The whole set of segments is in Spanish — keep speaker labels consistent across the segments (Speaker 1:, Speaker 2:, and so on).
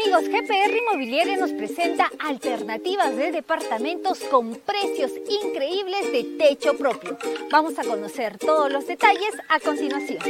Speaker 1: Amigos, GPR Inmobiliaria nos presenta alternativas de departamentos con precios increíbles de techo propio. Vamos a conocer todos los detalles a continuación.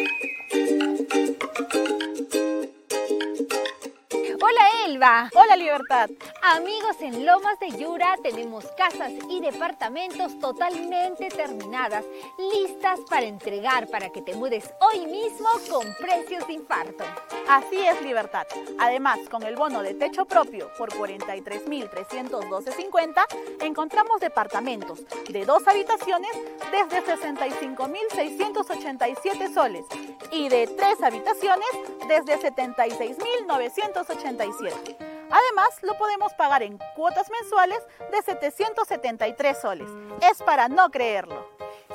Speaker 1: Hola Elba.
Speaker 2: Hola Libertad.
Speaker 1: Amigos, en Lomas de Yura tenemos casas y departamentos totalmente terminadas, listas para entregar para que te mudes hoy mismo con precios de infarto.
Speaker 2: Así es Libertad. Además, con el bono de techo propio por 43.312.50, encontramos departamentos de dos habitaciones desde 65.687 soles y de tres habitaciones desde 76.987. Además, lo podemos pagar en cuotas mensuales de 773 soles. Es para no creerlo.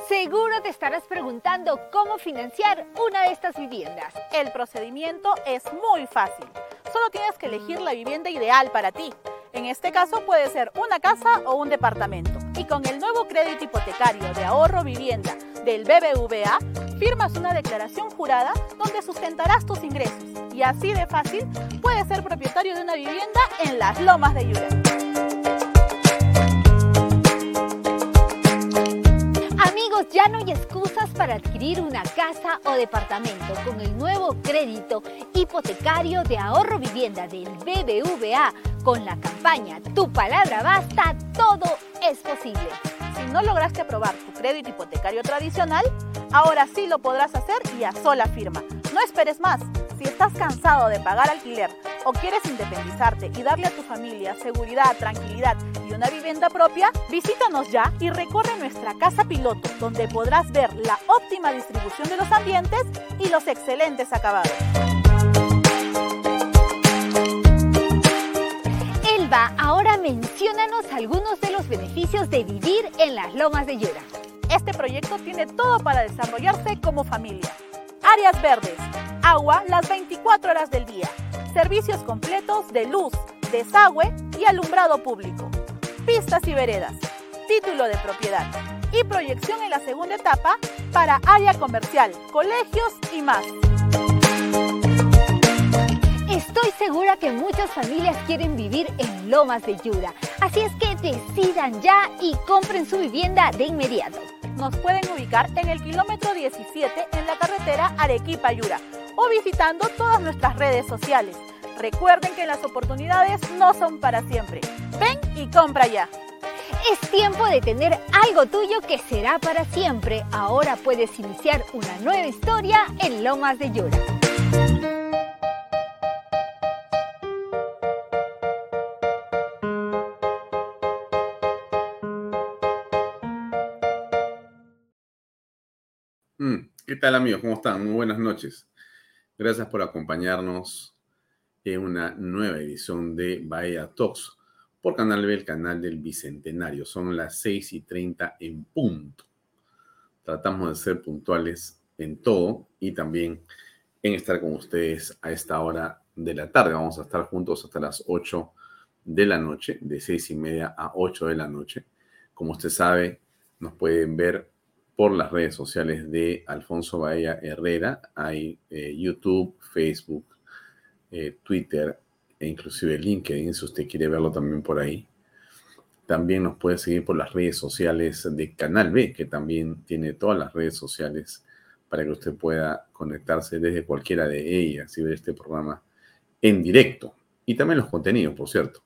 Speaker 1: Seguro te estarás preguntando cómo financiar una de estas viviendas.
Speaker 2: El procedimiento es muy fácil. Solo tienes que elegir la vivienda ideal para ti. En este caso puede ser una casa o un departamento. Y con el nuevo crédito hipotecario de ahorro vivienda del BBVA, firmas una declaración jurada donde sustentarás tus ingresos. Y así de fácil puedes ser propietario de una vivienda en las lomas de Yura.
Speaker 1: Amigos, ya no hay excusas para adquirir una casa o departamento con el nuevo crédito hipotecario de ahorro vivienda del BBVA con la campaña Tu palabra basta, todo es posible.
Speaker 2: Si no lograste aprobar tu crédito hipotecario tradicional, ahora sí lo podrás hacer y a sola firma. No esperes más. Si estás cansado de pagar alquiler o quieres independizarte y darle a tu familia seguridad, tranquilidad y una vivienda propia, visítanos ya y recorre nuestra casa piloto, donde podrás ver la óptima distribución de los ambientes y los excelentes acabados.
Speaker 1: Elba, ahora menciónanos algunos de los beneficios de vivir en las lomas de Yura.
Speaker 2: Este proyecto tiene todo para desarrollarse como familia. Áreas verdes, agua las 24 horas del día, servicios completos de luz, desagüe y alumbrado público, pistas y veredas, título de propiedad. Y proyección en la segunda etapa para área comercial, colegios y más.
Speaker 1: Estoy segura que muchas familias quieren vivir en Lomas de Yura, así es que decidan ya y compren su vivienda de inmediato.
Speaker 2: Nos pueden ubicar en el kilómetro 17 en la carretera Arequipa-Yura o visitando todas nuestras redes sociales. Recuerden que las oportunidades no son para siempre. Ven y compra ya.
Speaker 1: Es tiempo de tener algo tuyo que será para siempre. Ahora puedes iniciar una nueva historia en Lomas de Yura.
Speaker 3: Mm, ¿Qué tal amigos? ¿Cómo están? Muy buenas noches. Gracias por acompañarnos en una nueva edición de Bahía Talks por Canal B, el canal del Bicentenario. Son las 6 y 30 en punto. Tratamos de ser puntuales en todo y también en estar con ustedes a esta hora de la tarde. Vamos a estar juntos hasta las 8 de la noche, de 6 y media a 8 de la noche. Como usted sabe, nos pueden ver por las redes sociales de Alfonso Bahía Herrera. Hay eh, YouTube, Facebook, eh, Twitter e inclusive LinkedIn, si usted quiere verlo también por ahí. También nos puede seguir por las redes sociales de Canal B, que también tiene todas las redes sociales para que usted pueda conectarse desde cualquiera de ellas y ver este programa en directo. Y también los contenidos, por cierto.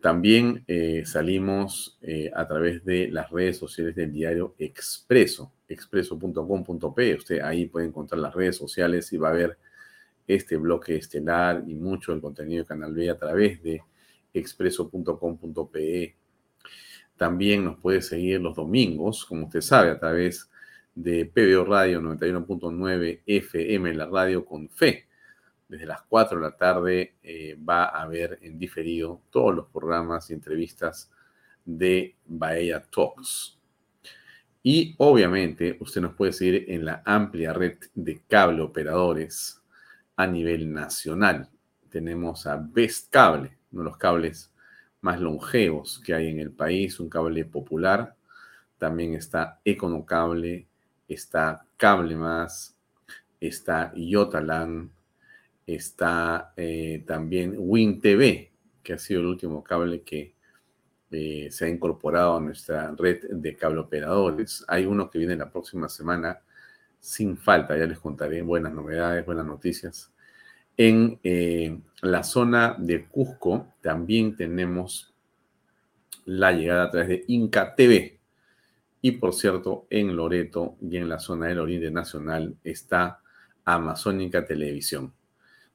Speaker 3: También eh, salimos eh, a través de las redes sociales del diario Expreso, expreso.com.p. Usted ahí puede encontrar las redes sociales y va a ver este bloque estelar y mucho del contenido de Canal B a través de expreso.com.pe. También nos puede seguir los domingos, como usted sabe, a través de PBO Radio 91.9 FM, la radio con fe desde las 4 de la tarde eh, va a haber en diferido todos los programas y entrevistas de Bahía Talks. Y obviamente usted nos puede seguir en la amplia red de cable operadores a nivel nacional. Tenemos a Best Cable, uno de los cables más longevos que hay en el país, un cable popular. También está Econocable, está Cable Más, está Yotalan, está eh, también WinTV, que ha sido el último cable que eh, se ha incorporado a nuestra red de cable operadores. Hay uno que viene la próxima semana sin falta, ya les contaré buenas novedades, buenas noticias. En eh, la zona de Cusco también tenemos la llegada a través de Inca TV. Y por cierto, en Loreto y en la zona del Oriente Nacional está Amazónica Televisión.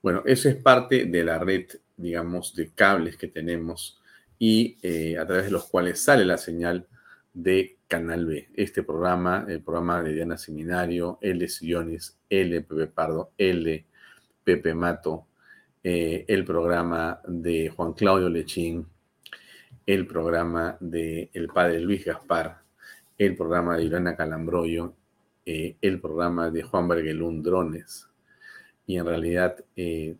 Speaker 3: Bueno, eso es parte de la red, digamos, de cables que tenemos y eh, a través de los cuales sale la señal de Canal B. Este programa, el programa de Diana Seminario, L. Sillones, L. Pepe Pardo, L. Pepe Mato, eh, el programa de Juan Claudio Lechín, el programa de el padre Luis Gaspar, el programa de Irana Calambroyo, eh, el programa de Juan Bergelún Drones y en realidad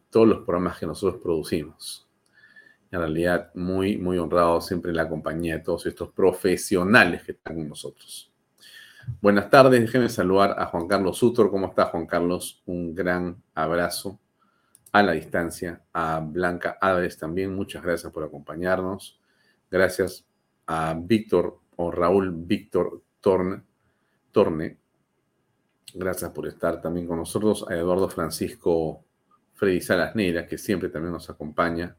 Speaker 3: todos los programas que nosotros producimos en realidad muy, muy honrado siempre en la compañía de todos estos profesionales que están con nosotros. Buenas tardes, déjenme saludar a Juan Carlos Sutor. ¿Cómo está Juan Carlos? Un gran abrazo a la distancia. A Blanca Álvarez también, muchas gracias por acompañarnos. Gracias a Víctor o Raúl Víctor Torne. Torne. Gracias por estar también con nosotros. A Eduardo Francisco Freddy Salas Neira, que siempre también nos acompaña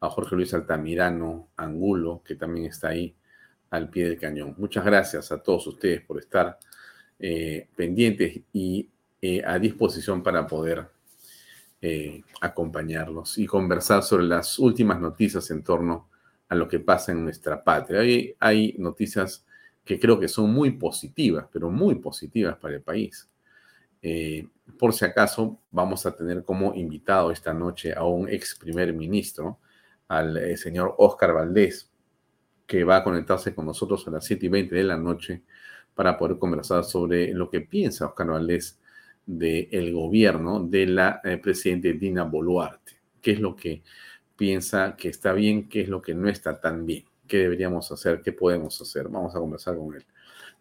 Speaker 3: a Jorge Luis Altamirano Angulo, que también está ahí al pie del cañón. Muchas gracias a todos ustedes por estar eh, pendientes y eh, a disposición para poder eh, acompañarlos y conversar sobre las últimas noticias en torno a lo que pasa en nuestra patria. Hay, hay noticias que creo que son muy positivas, pero muy positivas para el país. por si acaso, vamos a tener como invitado esta noche a un ex primer ministro, al eh, señor Oscar Valdés, que va a conectarse con nosotros a las 7 y 20 de la noche para poder conversar sobre lo que piensa Oscar Valdés del gobierno de la eh, presidenta Dina Boluarte. ¿Qué es lo que piensa que está bien? ¿Qué es lo que no está tan bien? ¿Qué deberíamos hacer? ¿Qué podemos hacer? Vamos a conversar con él.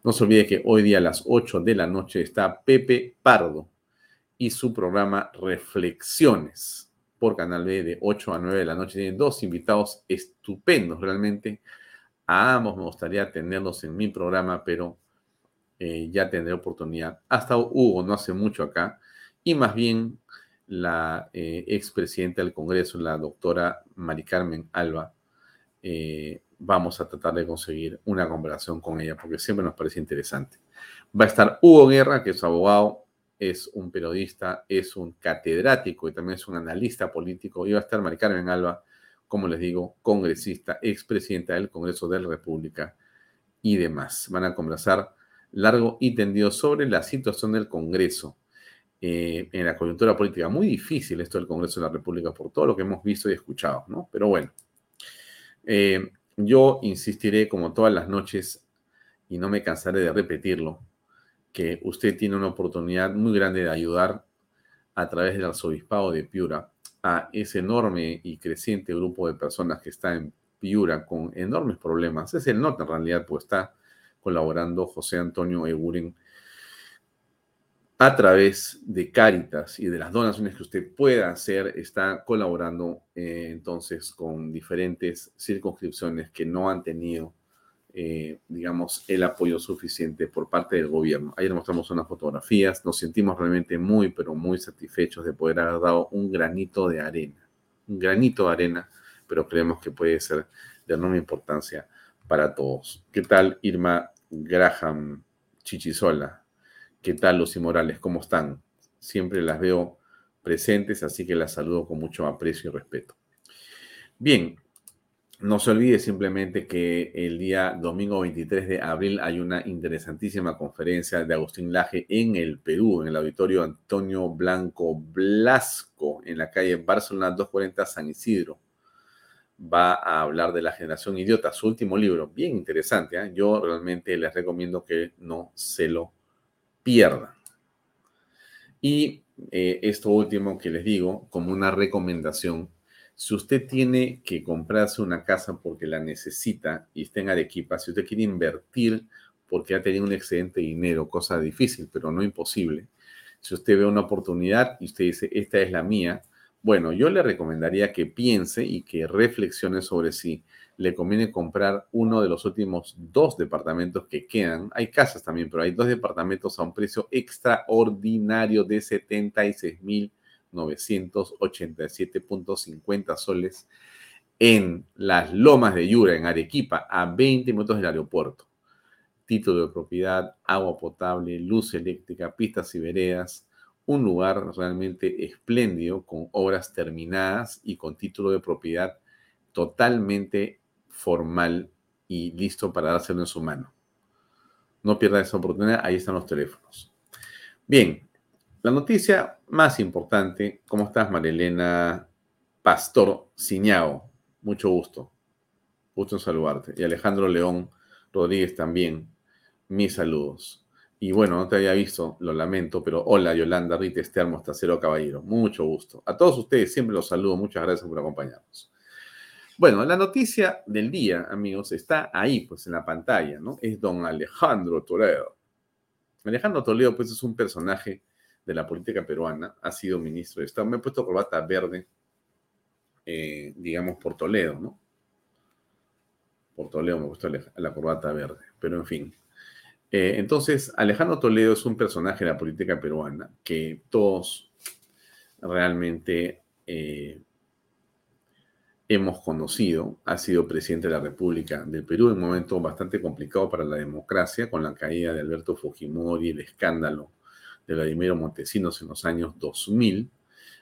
Speaker 3: No se olvide que hoy día a las 8 de la noche está Pepe Pardo y su programa Reflexiones por Canal B de 8 a 9 de la noche. Tienen dos invitados estupendos realmente. A ambos me gustaría tenerlos en mi programa, pero eh, ya tendré oportunidad. Hasta Hugo no hace mucho acá. Y más bien la eh, expresidenta del Congreso, la doctora Mari Carmen Alba, eh, vamos a tratar de conseguir una conversación con ella porque siempre nos parece interesante. Va a estar Hugo Guerra, que es abogado, es un periodista, es un catedrático y también es un analista político. Y va a estar Mari Carmen Alba, como les digo, congresista, expresidenta del Congreso de la República y demás. Van a conversar largo y tendido sobre la situación del Congreso eh, en la coyuntura política. Muy difícil esto del Congreso de la República por todo lo que hemos visto y escuchado, ¿no? Pero bueno, eh, yo insistiré como todas las noches y no me cansaré de repetirlo que usted tiene una oportunidad muy grande de ayudar a través del arzobispado de Piura a ese enorme y creciente grupo de personas que está en Piura con enormes problemas. Es el norte en realidad, pues está colaborando José Antonio Eguren a través de Cáritas y de las donaciones que usted pueda hacer, está colaborando eh, entonces con diferentes circunscripciones que no han tenido eh, digamos, el apoyo suficiente por parte del gobierno. Ayer mostramos unas fotografías, nos sentimos realmente muy, pero muy satisfechos de poder haber dado un granito de arena, un granito de arena, pero creemos que puede ser de enorme importancia para todos. ¿Qué tal Irma Graham Chichisola? ¿Qué tal Lucy Morales? ¿Cómo están? Siempre las veo presentes, así que las saludo con mucho aprecio y respeto. Bien, no se olvide simplemente que el día domingo 23 de abril hay una interesantísima conferencia de Agustín Laje en el Perú, en el auditorio Antonio Blanco Blasco, en la calle Barcelona 240 San Isidro. va a hablar de la generación idiota, su último libro, bien interesante. ¿eh? Yo realmente les recomiendo que no se lo pierdan. Y eh, esto último que les digo, como una recomendación, si usted tiene que comprarse una casa porque la necesita y está en Arequipa, si usted quiere invertir porque ha tenido un excedente de dinero, cosa difícil, pero no imposible, si usted ve una oportunidad y usted dice, esta es la mía, bueno, yo le recomendaría que piense y que reflexione sobre si le conviene comprar uno de los últimos dos departamentos que quedan. Hay casas también, pero hay dos departamentos a un precio extraordinario de 76.987.50 soles en las lomas de Yura, en Arequipa, a 20 minutos del aeropuerto. Título de propiedad, agua potable, luz eléctrica, pistas y veredas un lugar realmente espléndido, con obras terminadas y con título de propiedad totalmente formal y listo para dárselo en su mano. No pierda esa oportunidad, ahí están los teléfonos. Bien, la noticia más importante, ¿cómo estás Marilena Pastor Ciñao? Mucho gusto. Gusto en saludarte. Y Alejandro León Rodríguez también. Mis saludos. Y bueno, no te había visto, lo lamento, pero hola Yolanda Rita Esther Mostacero Caballero, mucho gusto. A todos ustedes siempre los saludo, muchas gracias por acompañarnos. Bueno, la noticia del día, amigos, está ahí, pues en la pantalla, ¿no? Es don Alejandro Toledo. Alejandro Toledo, pues es un personaje de la política peruana, ha sido ministro de Estado. Me he puesto corbata verde, eh, digamos, por Toledo, ¿no? Por Toledo me puesto la corbata verde, pero en fin. Eh, entonces, Alejandro Toledo es un personaje de la política peruana que todos realmente eh, hemos conocido. Ha sido presidente de la República del Perú en un momento bastante complicado para la democracia, con la caída de Alberto Fujimori, el escándalo de Vladimiro Montesinos en los años 2000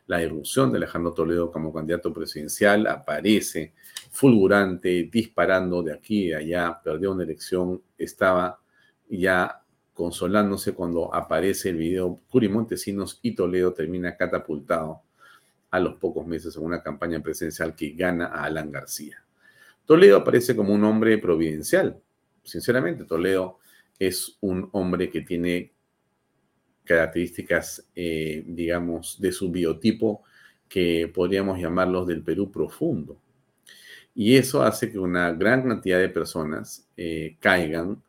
Speaker 3: la irrupción de Alejandro Toledo como candidato presidencial, aparece fulgurante, disparando de aquí y allá, perdió una elección, estaba ya consolándose cuando aparece el video Curi Montesinos y Toledo termina catapultado a los pocos meses en una campaña presidencial que gana a Alan García. Toledo aparece como un hombre providencial. Sinceramente, Toledo es un hombre que tiene características, eh, digamos, de su biotipo que podríamos llamarlos del Perú profundo. Y eso hace que una gran cantidad de personas eh, caigan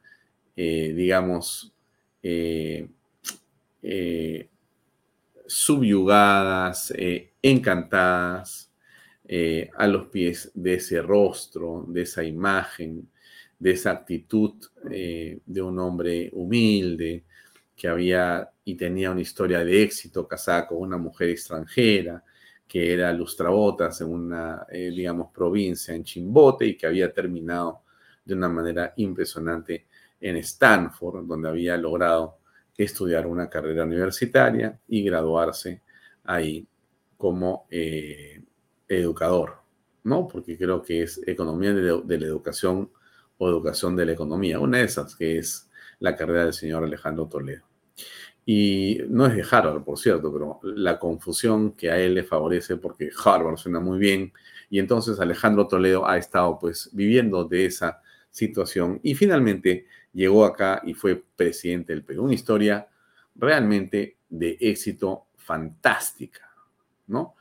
Speaker 3: eh, digamos, subyugadas, encantadas a los pies de ese rostro, de esa imagen, de esa actitud de un hombre humilde que había y tenía una historia de éxito casada con una mujer extranjera, que era lustrabotas en una, digamos, provincia en Chimbote y que había terminado de una manera impresionante en Stanford, donde había logrado estudiar una carrera universitaria y graduarse ahí como eh, educador, ¿no? Porque creo que es economía de, la educación o educación de la economía, una de esas que es la carrera del señor Alejandro Toledo. Y no es de Harvard, por cierto, pero la confusión que a él le favorece porque Harvard suena muy bien y entonces Alejandro Toledo ha estado pues viviendo de esa situación y finalmente llegó acá y fue presidente del Perú. Una historia realmente de éxito fantástica, ¿no?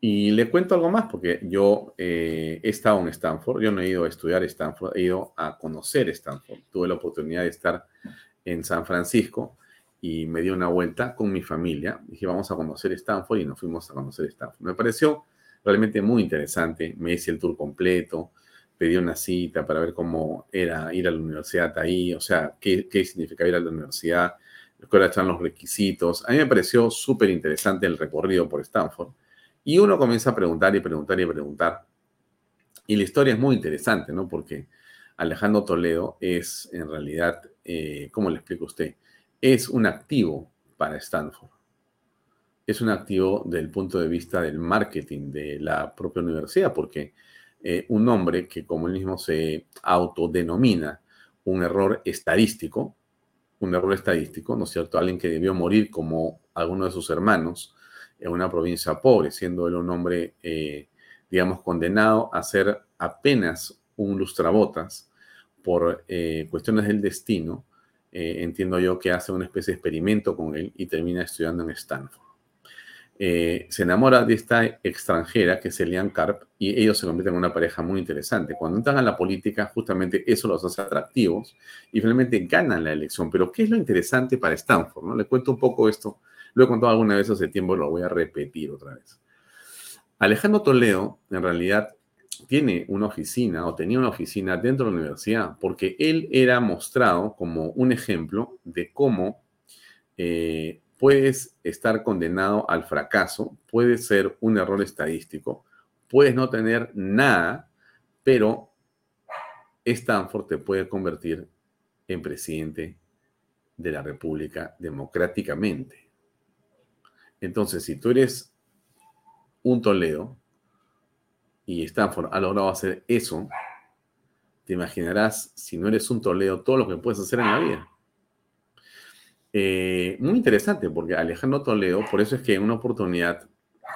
Speaker 3: Y le cuento algo más, porque yo eh, he estado en Stanford, yo no he ido a estudiar Stanford, he ido a conocer Stanford. Tuve la oportunidad de estar en San Francisco y me di una vuelta con mi familia. Dije, vamos a conocer Stanford y nos fuimos a conocer Stanford. Me pareció realmente muy interesante, me hice el tour completo, pedí una cita para ver cómo era ir a la universidad ahí, o sea, qué, qué significa ir a la universidad, cuáles están los requisitos. A mí me pareció súper interesante el recorrido por Stanford. Y uno comienza a preguntar y preguntar y preguntar. Y la historia es muy interesante, ¿no? Porque Alejandro Toledo es en realidad, eh, ¿cómo le explico a usted? Es un activo para Stanford. Es un activo del punto de vista del marketing de la propia universidad, porque eh, un hombre que, como él mismo se autodenomina, un error estadístico, un error estadístico, ¿no es cierto? Alguien que debió morir como alguno de sus hermanos en una provincia pobre, siendo él un hombre, eh, digamos, condenado a ser apenas un lustrabotas por eh, cuestiones del destino, eh, entiendo yo que hace una especie de experimento con él y termina estudiando en Stanford. Eh, se enamora de esta extranjera que es Elian Karp y ellos se convierten en una pareja muy interesante. Cuando entran a la política, justamente eso los hace atractivos y finalmente ganan la elección. Pero ¿qué es lo interesante para Stanford? ¿no? Le cuento un poco esto, lo he contado alguna vez hace tiempo, lo voy a repetir otra vez. Alejandro Toledo, en realidad, tiene una oficina o tenía una oficina dentro de la universidad porque él era mostrado como un ejemplo de cómo eh, puedes estar condenado al fracaso, puede ser un error estadístico, puedes no tener nada, pero Stanford te puede convertir en presidente de la República democráticamente. Entonces, si tú eres un Toledo y Stanford ha logrado hacer eso, te imaginarás, si no eres un Toledo, todo lo que puedes hacer en la vida. Eh, muy interesante, porque Alejandro Toledo, por eso es que en una oportunidad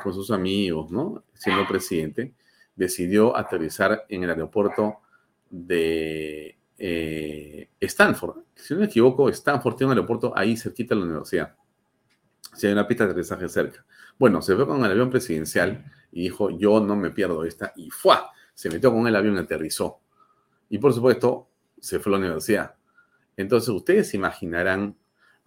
Speaker 3: con sus amigos. Siendo presidente, decidió aterrizar en el aeropuerto de eh, Stanford. Si no me equivoco, Stanford tiene un aeropuerto ahí cerquita de la universidad. Si hay una pista de aterrizaje cerca. Bueno, se fue con el avión presidencial y dijo, yo no me pierdo esta, y ¡fua! Se metió con el avión y aterrizó. Y por supuesto, se fue a la universidad. Entonces, ustedes imaginarán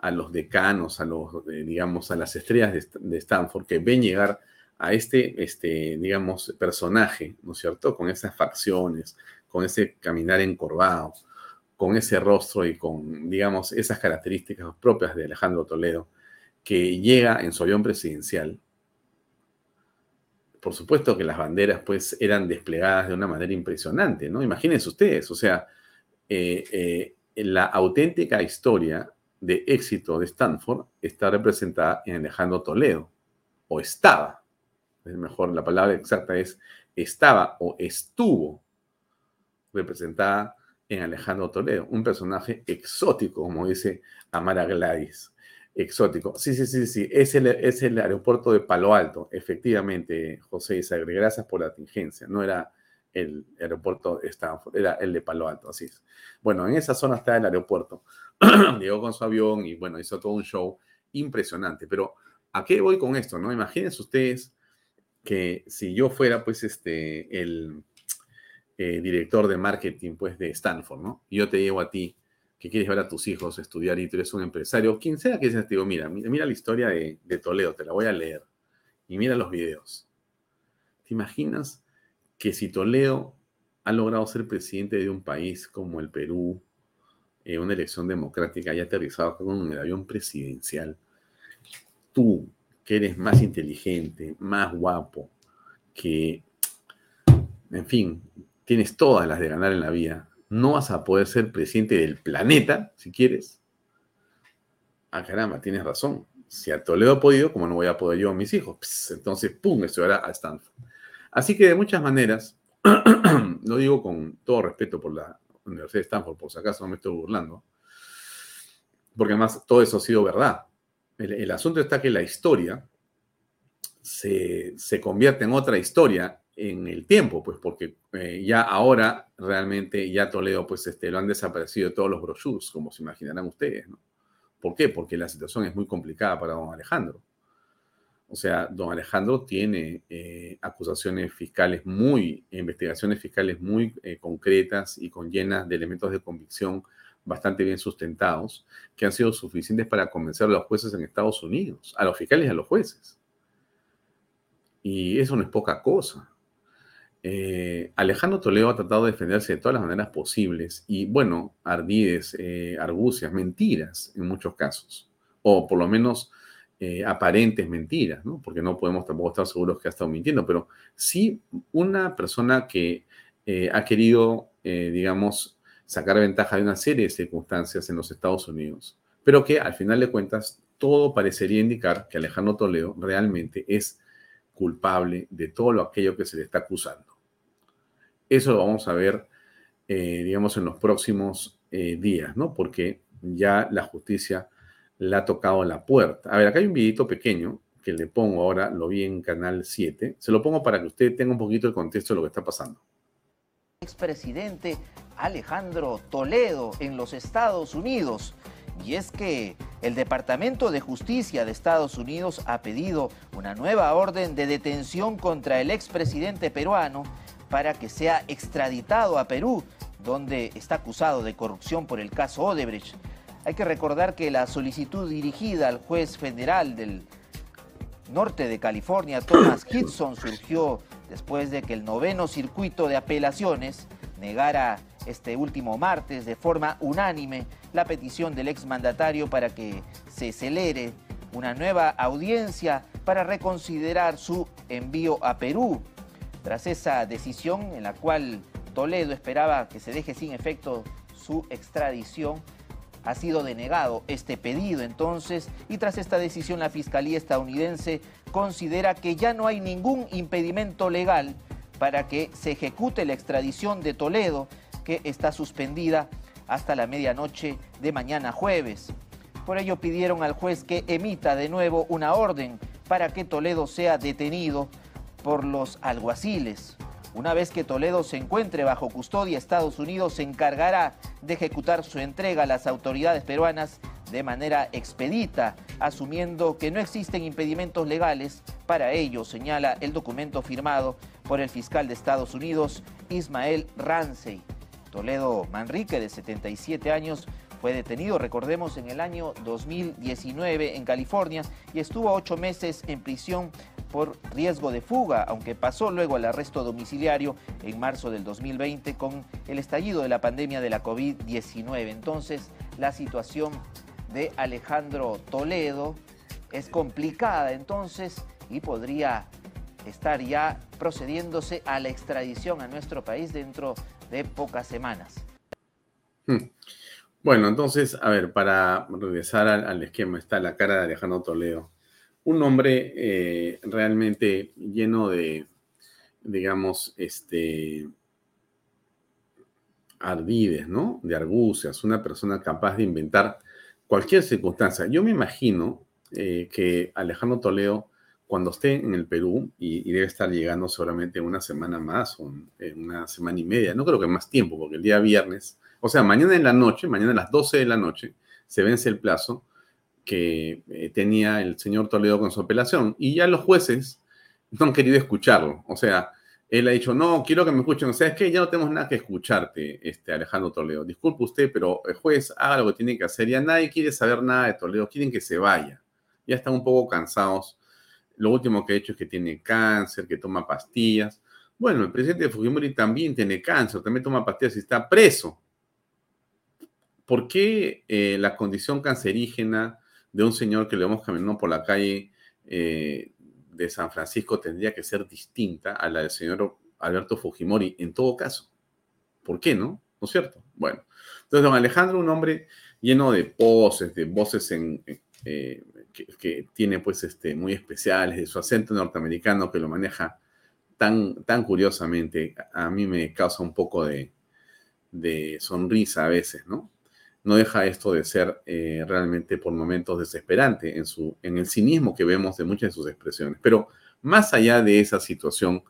Speaker 3: a los decanos, a los, eh, digamos, a las estrellas de, Stanford que ven llegar a este, este, digamos, personaje, ¿no es cierto? Con esas facciones, con ese caminar encorvado, con ese rostro y con, digamos, esas características propias de Alejandro Toledo, que llega en su avión presidencial. Por supuesto que las banderas, pues, eran desplegadas de una manera impresionante, ¿no? Imagínense ustedes, o sea, eh, eh, la auténtica historia de éxito de Stanford está representada en Alejandro Toledo, o estaba, es mejor, la palabra exacta es estaba o estuvo representada en Alejandro Toledo, un personaje exótico, como dice Amara Gladys. Exótico. Sí, sí, sí, sí. Es el, es el aeropuerto de Palo Alto, efectivamente, José Isagre. Gracias por la tingencia. No era el aeropuerto de Stanford, era el de Palo Alto, así es. Bueno, en esa zona está el aeropuerto. Llegó con su avión y bueno, hizo todo un show impresionante. Pero, ¿a qué voy con esto? No? Imagínense ustedes que si yo fuera pues este, el eh, director de marketing pues de Stanford, ¿no? Y yo te llevo a ti que quieres ver a tus hijos estudiar y tú eres un empresario, quien sea que sea, te digo, mira, mira, la historia de, de Toledo, te la voy a leer y mira los videos. ¿Te imaginas que si Toledo ha logrado ser presidente de un país como el Perú, en una elección democrática y aterrizado con el avión presidencial, tú, que eres más inteligente, más guapo, que, en fin, tienes todas las de ganar en la vida, no vas a poder ser presidente del planeta, si quieres. Ah, caramba, tienes razón. Si a Toledo ha podido, como no voy a poder yo a mis hijos? entonces, pum, estudiará a Stanford. Así que de muchas maneras, lo digo con todo respeto por la Universidad de Stanford, por si acaso no me estoy burlando, porque además todo eso ha sido verdad. El, asunto está que la historia se, convierte en otra historia en el tiempo, pues porque eh, ya ahora realmente ya Toledo, pues este, lo han desaparecido todos los brochures, como se imaginarán ustedes, ¿no? ¿Por qué? Porque la situación es muy complicada para don Alejandro. O sea, don Alejandro tiene eh, acusaciones fiscales muy, investigaciones fiscales muy eh, concretas y con llenas de elementos de convicción bastante bien sustentados, que han sido suficientes para convencer a los jueces en Estados Unidos, a los fiscales y a los jueces. Y eso no es poca cosa. Eh, Alejandro Toledo ha tratado de defenderse de todas las maneras posibles y, bueno, ardides, argucias, mentiras en muchos casos, o por lo menos eh, aparentes mentiras, ¿no? Porque no podemos tampoco estar seguros que ha estado mintiendo, pero sí una persona que eh, ha querido, eh, digamos, sacar ventaja de una serie de circunstancias en los Estados Unidos, pero que al final de cuentas todo parecería indicar que Alejandro Toledo realmente es culpable de todo lo aquello que se le está acusando. Eso lo vamos a ver, digamos, en los próximos días, ¿no? Porque ya la justicia le ha tocado la puerta. A ver, acá hay un videito pequeño que le pongo ahora, lo vi en Canal 7. Se lo pongo para que usted tenga un poquito el contexto de lo que está pasando.
Speaker 4: Expresidente Alejandro Toledo en los Estados Unidos. Y es que el Departamento de Justicia de Estados Unidos ha pedido una nueva orden de detención contra el expresidente peruano para que sea extraditado a Perú, donde está acusado de corrupción por el caso Odebrecht. Hay que recordar que la solicitud dirigida al juez federal del norte de California, Thomas Hitson, surgió después de que el noveno circuito de apelaciones negara este último martes de forma unánime la petición del exmandatario para que se acelere una nueva audiencia para reconsiderar su envío a Perú. Tras esa decisión en la cual Toledo esperaba que se deje sin efecto su extradición, ha sido denegado este pedido entonces y tras esta decisión la Fiscalía estadounidense considera que ya no hay ningún impedimento legal para que se ejecute la extradición de Toledo que está suspendida hasta la medianoche de mañana jueves. Por ello pidieron al juez que emita de nuevo una orden para que Toledo sea detenido por los alguaciles. Una vez que Toledo se encuentre bajo custodia, Estados Unidos se encargará de ejecutar su entrega a las autoridades peruanas de manera expedita, asumiendo que no existen impedimentos legales para ello, señala el documento firmado por el fiscal de Estados Unidos, Ismael Ramsey. Toledo Manrique, de 77 años, fue detenido, recordemos, en el año 2019 en California y estuvo ocho meses en prisión por riesgo de fuga, aunque pasó luego al arresto domiciliario en marzo del 2020 con el estallido de la pandemia de la COVID-19. Entonces, la situación de Alejandro Toledo es complicada entonces y podría estar ya procediéndose a la extradición a nuestro país dentro de pocas semanas.
Speaker 3: Hmm. Bueno, entonces, a ver, para regresar al, al esquema, está la cara de Alejandro Toledo un hombre eh, realmente lleno de, digamos, este, ardides, ¿no? De argucias, una persona capaz de inventar cualquier circunstancia. Yo me imagino eh, que Alejandro Toledo, cuando esté en el Perú, y, debe estar llegando seguramente una semana más o una semana y media, no creo que más tiempo, porque el día viernes, o sea, mañana en la noche, mañana a las 12 de la noche, se vence el plazo que eh, tenía el señor Toledo con su apelación. Y ya los jueces no han querido escucharlo. O sea, él ha dicho, no, quiero que me escuchen. O sea, es que ya no tenemos nada que escucharte, este Alejandro Toledo. Disculpe usted, pero el juez haga lo que tiene que hacer. Ya nadie quiere saber nada de Toledo. Quieren que se vaya. Ya están un poco cansados. Lo último que ha hecho es que tiene cáncer, que toma pastillas. Bueno, el presidente de Fujimori también tiene cáncer, también toma pastillas y está preso. ¿Por qué eh, la condición cancerígena de un señor que le vamos caminando por la calle eh, de San Francisco tendría que ser distinta a la del señor Alberto Fujimori en todo caso. ¿Por qué no? ¿No es cierto? Bueno, entonces don Alejandro, un hombre lleno de poses, de voces en, eh, que, tiene pues este, muy especiales, de su acento norteamericano que lo maneja tan, tan curiosamente, a mí me causa un poco de, de sonrisa a veces, ¿no? No deja esto de ser eh, realmente por momentos desesperante en, su, en el cinismo que vemos de muchas de sus expresiones. Pero más allá de esa situación,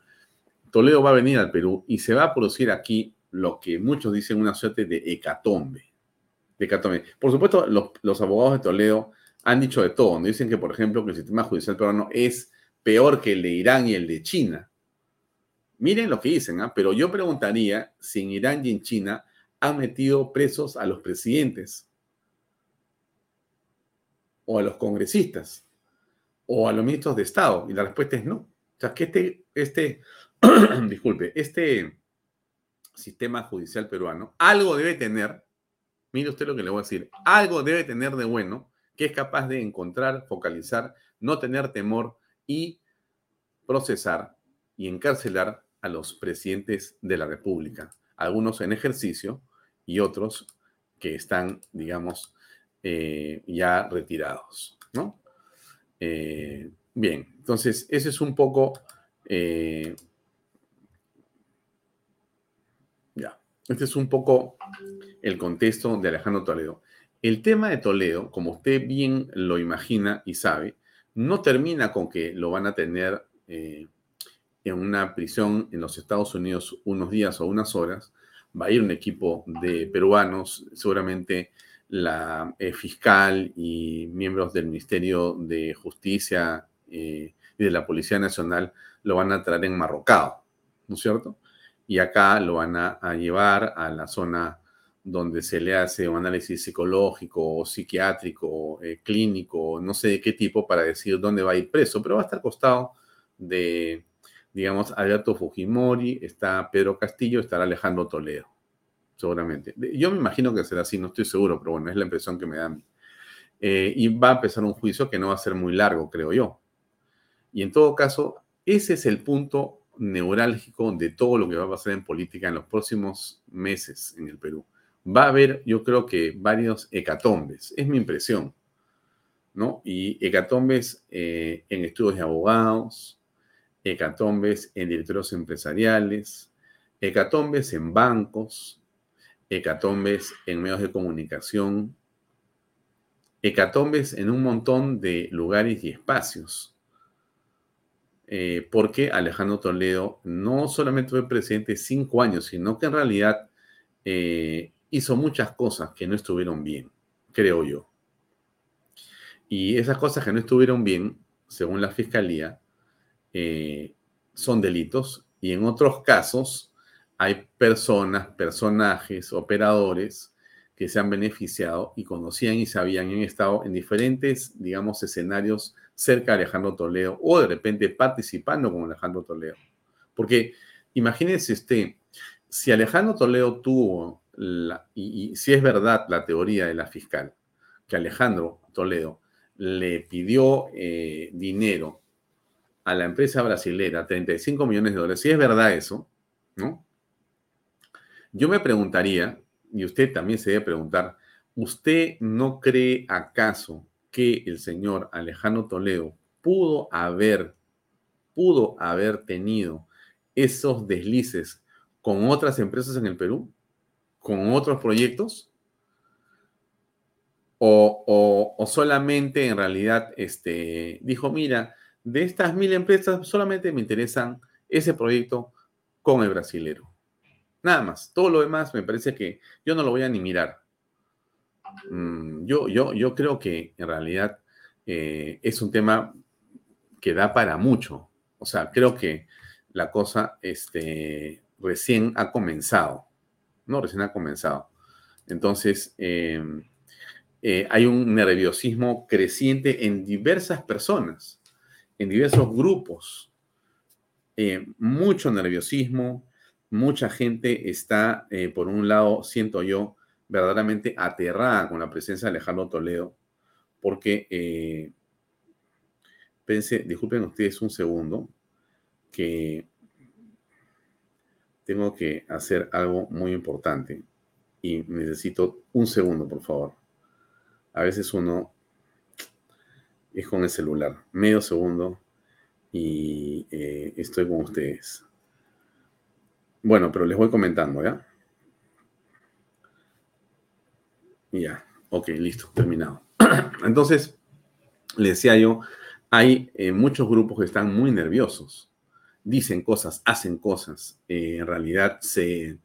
Speaker 3: Toledo va a venir al Perú y se va a producir aquí lo que muchos dicen una suerte de hecatombe. De hecatombe. Por supuesto, los, abogados de Toledo han dicho de todo. Dicen que, por ejemplo, el sistema judicial peruano es peor que el de Irán y el de China. Miren lo que dicen, ¿ah? pero yo preguntaría si en Irán y en China han metido presos a los presidentes o a los congresistas o a los ministros de Estado? Y la respuesta es no. O sea, que este, este, disculpe, este sistema judicial peruano algo debe tener, mire usted lo que le voy a decir, algo debe tener de bueno que es capaz de encontrar, focalizar, no tener temor y procesar y encarcelar a los presidentes de la República algunos en ejercicio y otros que están, digamos, eh, ya retirados, ¿no? Eh, bien, entonces ese es un poco, eh, ya, este es un poco el contexto de Alejandro Toledo. El tema de Toledo, como usted bien lo imagina y sabe, no termina con que lo van a tener en una prisión en los Estados Unidos unos días o unas horas. Va a ir un equipo de peruanos, seguramente la eh, fiscal y miembros del Ministerio de Justicia eh, y de la Policía Nacional lo van a traer enmarrocado, ¿no es cierto? Y acá lo van a, llevar a la zona donde se le hace un análisis psicológico psiquiátrico, eh, clínico, no sé de qué tipo, para decir dónde va a ir preso, pero va a estar costado de, digamos, Alberto Fujimori, está Pedro Castillo, estará Alejandro Toledo seguramente. Yo me imagino que será así, no estoy seguro, pero bueno, es la impresión que me da a mí. Eh, y va a empezar un juicio que no va a ser muy largo, creo yo. Y en todo caso, ese es el punto neurálgico de todo lo que va a pasar en política en los próximos meses en el Perú. Va a haber, yo creo que varios hecatombes, es mi impresión, ¿no? Y hecatombes eh, en estudios de abogados, hecatombes en directores empresariales, hecatombes en bancos, hecatombes en medios de comunicación, hecatombes en un montón de lugares y espacios. Eh, porque Alejandro Toledo no solamente fue presidente cinco años, sino que en realidad eh, hizo muchas cosas que no estuvieron bien, creo yo. Y esas cosas que no estuvieron bien, según la fiscalía, eh, son delitos y en otros casos hay personas, personajes, operadores que se han beneficiado y conocían y sabían y han estado en diferentes, digamos, escenarios cerca de Alejandro Toledo o de repente participando con Alejandro Toledo. Porque imagínense usted, si Alejandro Toledo tuvo, y, si es verdad la teoría de la fiscal, que Alejandro Toledo le pidió eh, dinero a la empresa brasilera, 35 millones de dólares, si es verdad eso, ¿no? Yo me preguntaría, y usted también se debe preguntar, ¿usted no cree acaso que el señor Alejandro Toledo pudo haber, pudo haber tenido esos deslices con otras empresas en el Perú? ¿Con otros proyectos? O, solamente en realidad este, dijo, mira, de estas mil empresas solamente me interesan ese proyecto con el brasilero. Nada más. Todo lo demás me parece que yo no lo voy a ni mirar. Mm, yo, yo, yo creo que en realidad eh, es un tema que da para mucho. O sea, creo que la cosa este, recién ha comenzado. No, recién ha comenzado. Entonces, em, eh, hay un nerviosismo creciente en diversas personas, en diversos grupos. Eh, mucho nerviosismo, mucha gente está, eh, por un lado, siento yo, verdaderamente aterrada con la presencia de Alejandro Toledo, porque eh, disculpen ustedes un segundo, que tengo que hacer algo muy importante y necesito un segundo, por favor. A veces uno es con el celular, medio segundo y eh, estoy con ustedes. Bueno, pero les voy comentando, ¿ya? Ya, ok, listo, terminado. Entonces, le decía yo, hay eh, muchos grupos que están muy nerviosos. Dicen cosas, hacen cosas, eh, en realidad se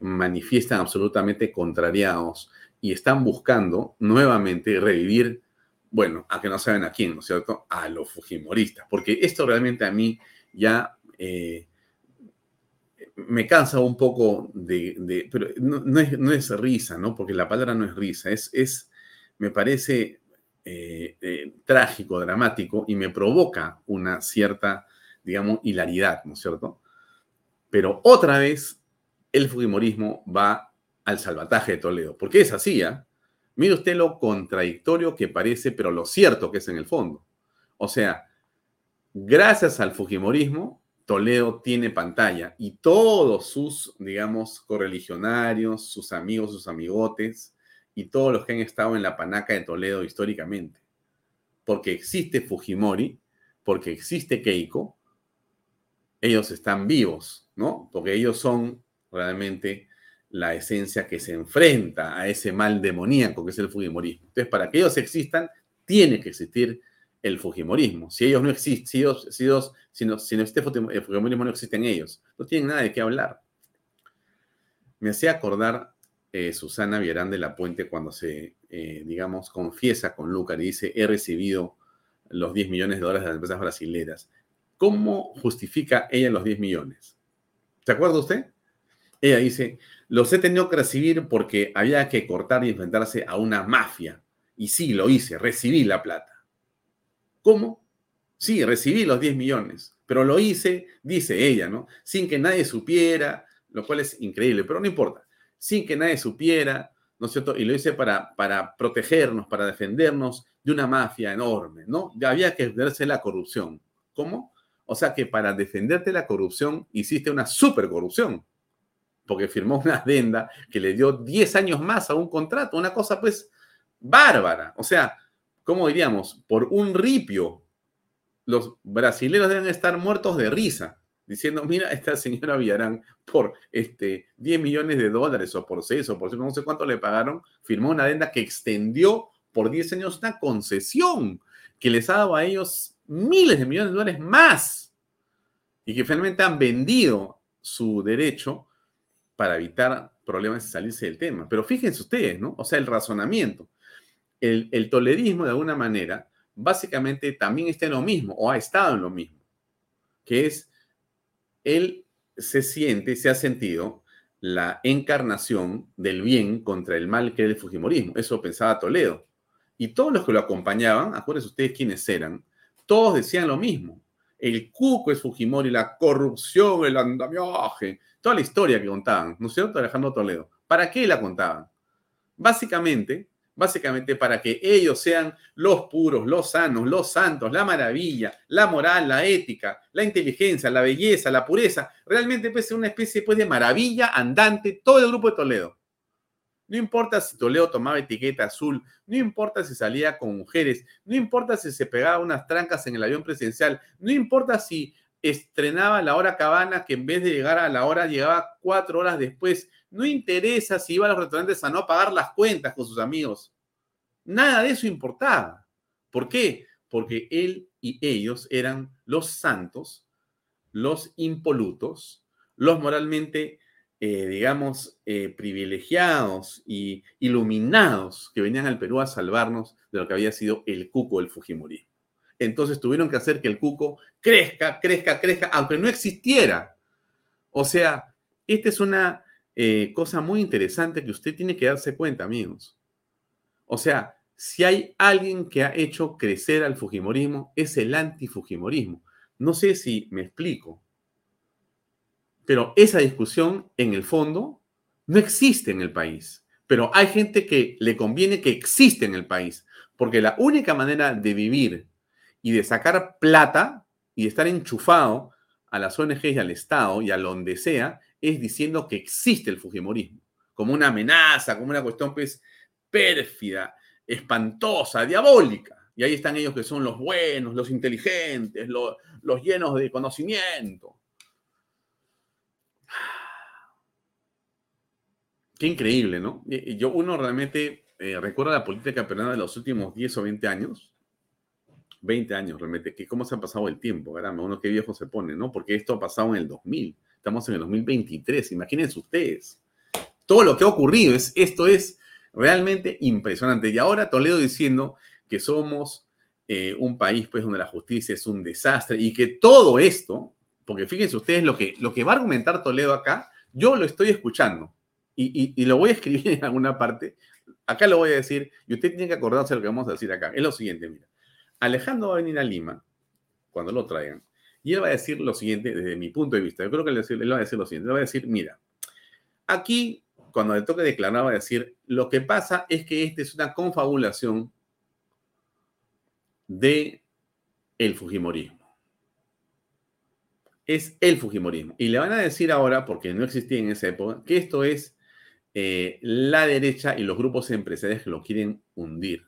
Speaker 3: manifiestan absolutamente contrariados y están buscando nuevamente revivir, bueno, a que no saben a quién, ¿no es cierto? A los fujimoristas, porque esto realmente a mí ya me cansa un poco de, pero no, es, risa, ¿no? Porque la palabra no es risa, es, es me parece eh, eh, trágico, dramático y me provoca una cierta, digamos, hilaridad, ¿no es cierto? Pero otra vez el Fujimorismo va al salvataje de Toledo, porque es así, ¿ah? Mire usted lo contradictorio que parece, pero lo cierto que es en el fondo. O sea, gracias al Fujimorismo, Toledo tiene pantalla y todos sus, digamos, correligionarios, sus amigos, sus amigotes y todos los que han estado en la panaca de Toledo históricamente. Porque existe Fujimori, porque existe Keiko, ellos están vivos, ¿no? Porque ellos son realmente la esencia que se enfrenta a ese mal demoníaco que es el Fujimorismo. Entonces, para que ellos existan, tiene que existir el Fujimorismo. Si ellos no existen, si, ellos, si, ellos, si, no, si no existe el Fujimorismo, no existen ellos. No tienen nada de qué hablar. Me hacía acordar eh, Susana Villarán de la Puente cuando se, eh, digamos, confiesa con Lucar y dice, he recibido los 10 millones de dólares de las empresas brasileras. ¿Cómo justifica ella los 10 millones? ¿Se acuerda usted? Ella dice, los he tenido que recibir porque había que cortar y enfrentarse a una mafia. Y sí, lo hice, recibí la plata. ¿Cómo? Sí, recibí los 10 millones, pero lo hice, dice ella, ¿no? Sin que nadie supiera, lo cual es increíble, pero no importa. Sin que nadie supiera, ¿no es cierto? Y lo hice para, para protegernos, para defendernos de una mafia enorme, ¿no? Ya había que defenderse la corrupción. ¿Cómo? O sea que para defenderte la corrupción hiciste una supercorrupción, porque firmó una adenda que le dio 10 años más a un contrato, una cosa pues bárbara. O sea, ¿cómo diríamos? Por un ripio, los brasileños deben estar muertos de risa, diciendo, mira, esta señora Villarán, por este 10 millones de dólares o por 6 o por 6, no sé cuánto le pagaron, firmó una adenda que extendió por 10 años una concesión que les ha dado a ellos miles de millones de dólares más y que finalmente han vendido su derecho para evitar problemas y salirse del tema. Pero fíjense ustedes, ¿no? O sea, el razonamiento el, toledismo de alguna manera básicamente también está en lo mismo o ha estado en lo mismo, que es él se siente, se ha sentido la encarnación del bien contra el mal que es el Fujimorismo. Eso pensaba Toledo. Y todos los que lo acompañaban, acuérdense ustedes quiénes eran, todos decían lo mismo. El cuco es Fujimori, la corrupción, el andamiaje, toda la historia que contaban, ¿no es cierto, Alejandro Toledo? ¿Para qué la contaban? Básicamente básicamente para que ellos sean los puros, los sanos, los santos, la maravilla, la moral, la ética, la inteligencia, la belleza, la pureza. Realmente puede ser una especie pues, de maravilla andante todo el grupo de Toledo. No importa si Toledo tomaba etiqueta azul, no importa si salía con mujeres, no importa si se pegaba unas trancas en el avión presidencial, no importa si estrenaba la hora cabana que en vez de llegar a la hora llegaba cuatro horas después, no interesa si iba a los restaurantes a no pagar las cuentas con sus amigos. Nada de eso importaba. ¿Por qué? Porque él y ellos eran los santos, los impolutos, los moralmente, eh, digamos, eh, privilegiados y iluminados que venían al Perú a salvarnos de lo que había sido el cuco del Fujimori. Entonces tuvieron que hacer que el cuco crezca, crezca, crezca, aunque no existiera. O sea, esta es una eh, cosa muy interesante que usted tiene que darse cuenta, amigos. O sea, si hay alguien que ha hecho crecer al Fujimorismo, es el antifujimorismo. No sé si me explico, pero esa discusión, en el fondo, no existe en el país. Pero hay gente que le conviene que existe en el país, porque la única manera de vivir y de sacar plata y de estar enchufado a las ONGs y al Estado y a donde sea es diciendo que existe el Fujimorismo, como una amenaza, como una cuestión pues pérfida, espantosa, diabólica. Y ahí están ellos que son los buenos, los inteligentes, los, llenos de conocimiento. Qué increíble, ¿no? Yo, uno realmente eh, recuerda la política peruana de los últimos 10 o 20 años. 20 años realmente, que cómo se ha pasado el tiempo, ¿verdad? Uno qué viejo se pone, ¿no? Porque esto ha pasado en el 2000. Estamos en el 2023, imagínense ustedes. Todo lo que ha ocurrido, es, esto es realmente impresionante. Y ahora Toledo diciendo que somos eh, un país pues, donde la justicia es un desastre y que todo esto, porque fíjense ustedes lo que, lo que va a argumentar Toledo acá, yo lo estoy escuchando y, lo voy a escribir en alguna parte. Acá lo voy a decir y usted tiene que acordarse de lo que vamos a decir acá. Es lo siguiente, mira. Alejandro va a venir a Lima cuando lo traigan y él va a decir lo siguiente, desde mi punto de vista, yo creo que él, va a decir lo siguiente, él va a decir, mira, aquí cuando le toque declarar va a decir, lo que pasa es que esta es una confabulación de el Fujimorismo. Es el Fujimorismo. Y le van a decir ahora, porque no existía en esa época, que esto es eh, la derecha y los grupos empresariales que lo quieren hundir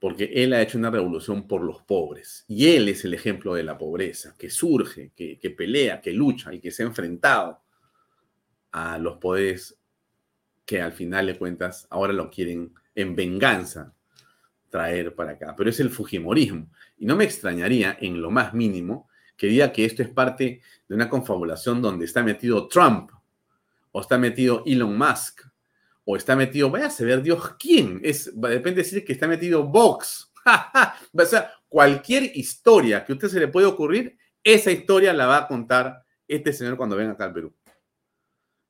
Speaker 3: porque él ha hecho una revolución por los pobres. Y él es el ejemplo de la pobreza, que surge, que, pelea, que lucha y que se ha enfrentado a los poderes que al final de cuentas ahora lo quieren en venganza traer para acá, pero es el Fujimorismo. Y no me extrañaría en lo más mínimo que diga que esto es parte de una confabulación donde está metido Trump, o está metido Elon Musk, o está metido, vaya a saber Dios quién, es, depende de decir que está metido Vox. o sea, cualquier historia que a usted se le puede ocurrir, esa historia la va a contar este señor cuando venga acá al Perú.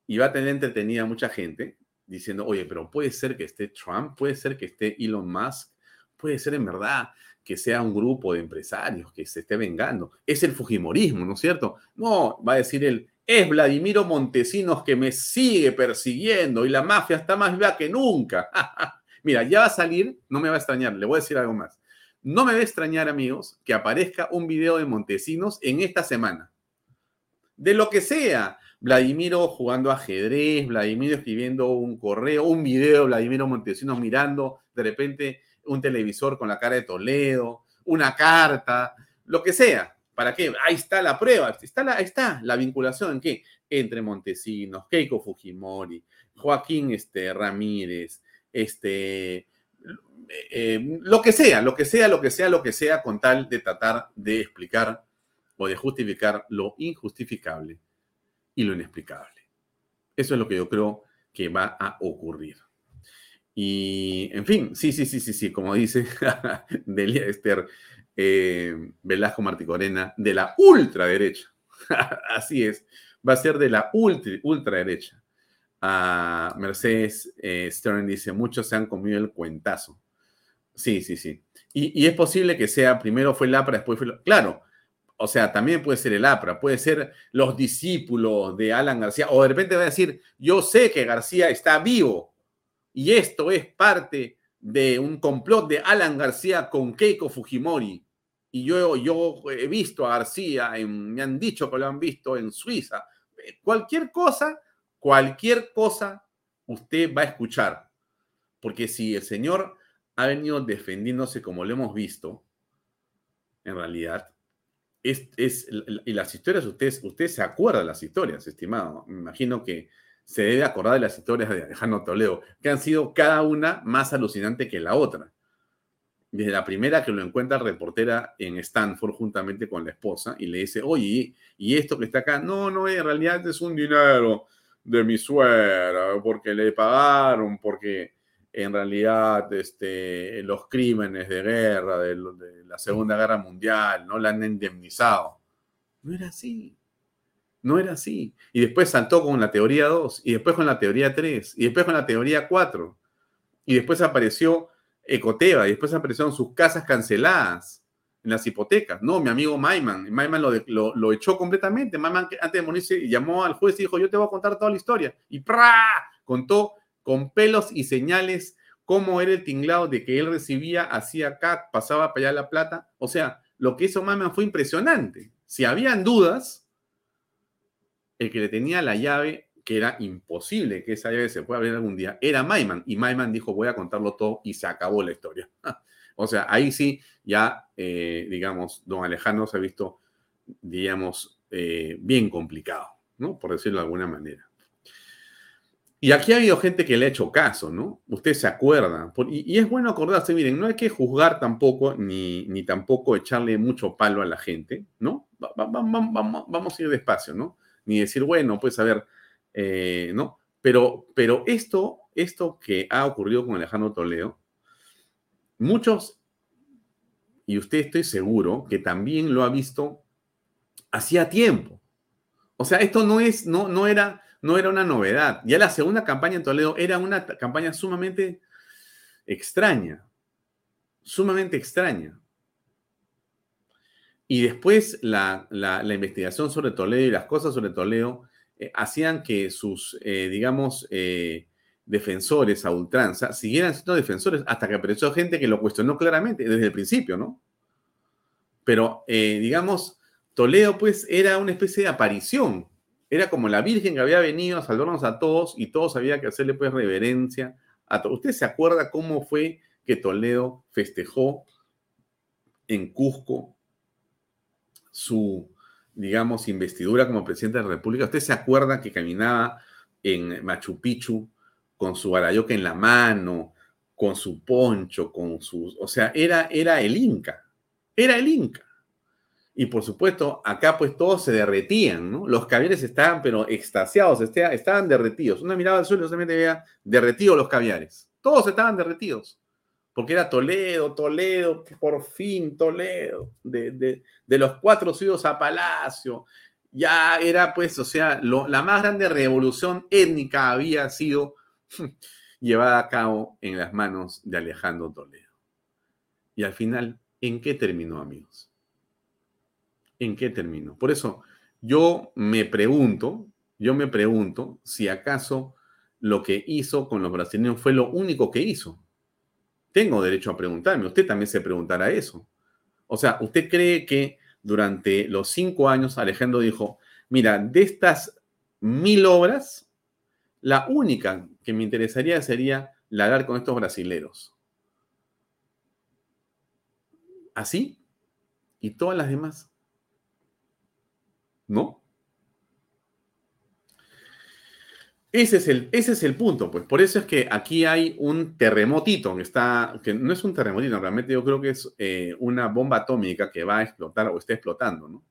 Speaker 3: Y va a tener entretenida mucha gente diciendo, oye, pero puede ser que esté Trump, puede ser que esté Elon Musk, puede ser en verdad que sea un grupo de empresarios que se esté vengando. Es el Fujimorismo, ¿no es cierto? No, va a decir él, es Vladimiro Montesinos que me sigue persiguiendo y la mafia está más viva que nunca. Mira, ya va a salir, no me va a extrañar, le voy a decir algo más. No me va a extrañar, amigos, que aparezca un video de Montesinos en esta semana. De lo que sea. Vladimiro jugando ajedrez, Vladimiro escribiendo un correo, un video, Vladimiro Montesinos mirando de repente un televisor con la cara de Toledo, una carta, lo que sea. ¿Para qué? Ahí está la prueba, está la, ahí está la vinculación en qué? Entre Montesinos, Keiko Fujimori, Joaquín este, Ramírez, este, eh, lo que sea, lo que sea, lo que sea, lo que sea, con tal de tratar de explicar o de justificar lo injustificable y lo inexplicable. Eso es lo que yo creo que va a ocurrir. Y, en fin, sí, sí, sí, sí, sí, como dice Delia Esther eh, Velasco Marticorena, de la ultraderecha. Así es, va a ser de la ultra, ultraderecha. A Mercedes eh, Stern dice, muchos se han comido el cuentazo. Sí, sí, sí. Y, es posible que sea, primero fue el APRA, después fue... Lo, claro, o sea, también puede ser el APRA, puede ser los discípulos de Alan García, o de repente va a decir, yo sé que García está vivo y esto es parte de un complot de Alan García con Keiko Fujimori. Y yo, yo he visto a García, me han dicho que lo han visto en Suiza. Cualquier cosa, cualquier cosa usted va a escuchar. Porque si el señor ha venido defendiéndose como lo hemos visto, en realidad, es, y las historias, usted, usted se acuerda de las historias, estimado. Me imagino que se debe acordar de las historias de Alejandro Toledo, que han sido cada una más alucinante que la otra. Desde la primera que lo encuentra reportera en Stanford juntamente con la esposa y le dice, oye, ¿y esto que está acá? No, no, en realidad es un dinero de mi suegra, porque le pagaron, porque en realidad este, los crímenes de guerra, de, la Segunda Guerra Mundial, no la han indemnizado. No era así. No era así. Y después saltó con la teoría 2, y después con la teoría 3, y después con la teoría 4. Y después apareció Ecoteva, y después aparecieron sus casas canceladas en las hipotecas. No, mi amigo Maiman. Maiman lo, lo, echó completamente. Maiman antes de morirse llamó al juez y dijo, yo te voy a contar toda la historia. Y ¡pra! contó con pelos y señales cómo era el tinglado de que él recibía, hacía acá, pasaba para allá la plata. O sea, lo que hizo Maiman fue impresionante. Si habían dudas, el que le tenía la llave, que era imposible que esa llave se pueda abrir algún día, era Maiman. Y Maiman dijo, voy a contarlo todo y se acabó la historia. o sea, ahí sí, ya, eh, digamos, don Alejandro se ha visto, digamos, eh, bien complicado, ¿no? Por decirlo de alguna manera. Y aquí ha habido gente que le ha hecho caso, ¿no? Usted se acuerda. y, es bueno acordarse, miren, no hay que juzgar tampoco, ni, ni tampoco echarle mucho palo a la gente, ¿no? vamos a ir despacio, ¿no? Ni decir, bueno, pues a ver, eh, ¿no? Pero, pero esto, esto que ha ocurrido con Alejandro Toledo, muchos, y usted estoy seguro que también lo ha visto hacía tiempo. O sea, esto no es, no, no era no era una novedad. Ya la segunda campaña en Toledo era una campaña sumamente extraña, sumamente extraña. Y después la, investigación sobre Toledo y las cosas sobre Toledo eh, hacían que sus, eh, digamos, eh, defensores a ultranza siguieran siendo defensores hasta que apareció gente que lo cuestionó claramente desde el principio, ¿no? Pero, digamos, Toledo pues era una especie de aparición era como la Virgen que había venido a salvarnos a todos y todos había que hacerle pues reverencia a todos. ¿Usted se acuerda cómo fue que Toledo festejó en Cusco su, digamos, investidura como presidente de la República? ¿Usted se acuerda que caminaba en Machu Picchu con su arayoque en la mano, con su poncho, con sus, o sea, era, era el Inca, era el Inca. Y por supuesto, acá pues todos se derretían, ¿no? Los caviares estaban pero extasiados, este, estaban derretidos. Una mirada al suelo solamente veía derretidos los caviares. Todos estaban derretidos. Porque era Toledo, Toledo, por fin Toledo, de, los cuatro ciudadanos a Palacio. Ya era pues, o sea, la más grande revolución étnica había sido llevada a cabo en las manos de Alejandro Toledo. Y al final, ¿en qué terminó, amigos? ¿En qué terminó? Por eso, yo me pregunto, yo me pregunto si acaso lo que hizo con los brasileños fue lo único que hizo. Tengo derecho a preguntarme, usted también se preguntará eso. O sea, ¿usted cree que durante los cinco años Alejandro dijo, mira, de estas mil obras, la única que me interesaría sería ladrar con estos brasileros. ¿Así? ¿Y todas las demás? ¿No? Ese es, el, ese es el punto, pues. Por eso es que aquí hay un terremotito que está, que no es un terremotito, realmente yo creo que es eh, una bomba atómica que va a explotar o está explotando, ¿no?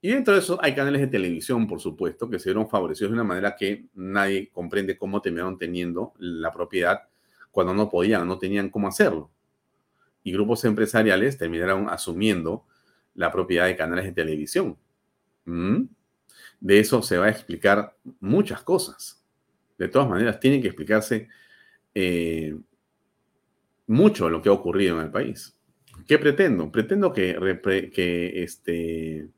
Speaker 3: Y dentro de eso hay canales de televisión, por supuesto, que se vieron favorecidos de una manera que nadie comprende cómo terminaron teniendo la propiedad cuando no podían, no tenían cómo hacerlo. Y grupos empresariales terminaron asumiendo la propiedad de canales de televisión. ¿Mm? De eso se va a explicar muchas cosas. De todas maneras, tiene que explicarse eh, mucho lo que ha ocurrido en el país. ¿Qué pretendo? Pretendo que, este,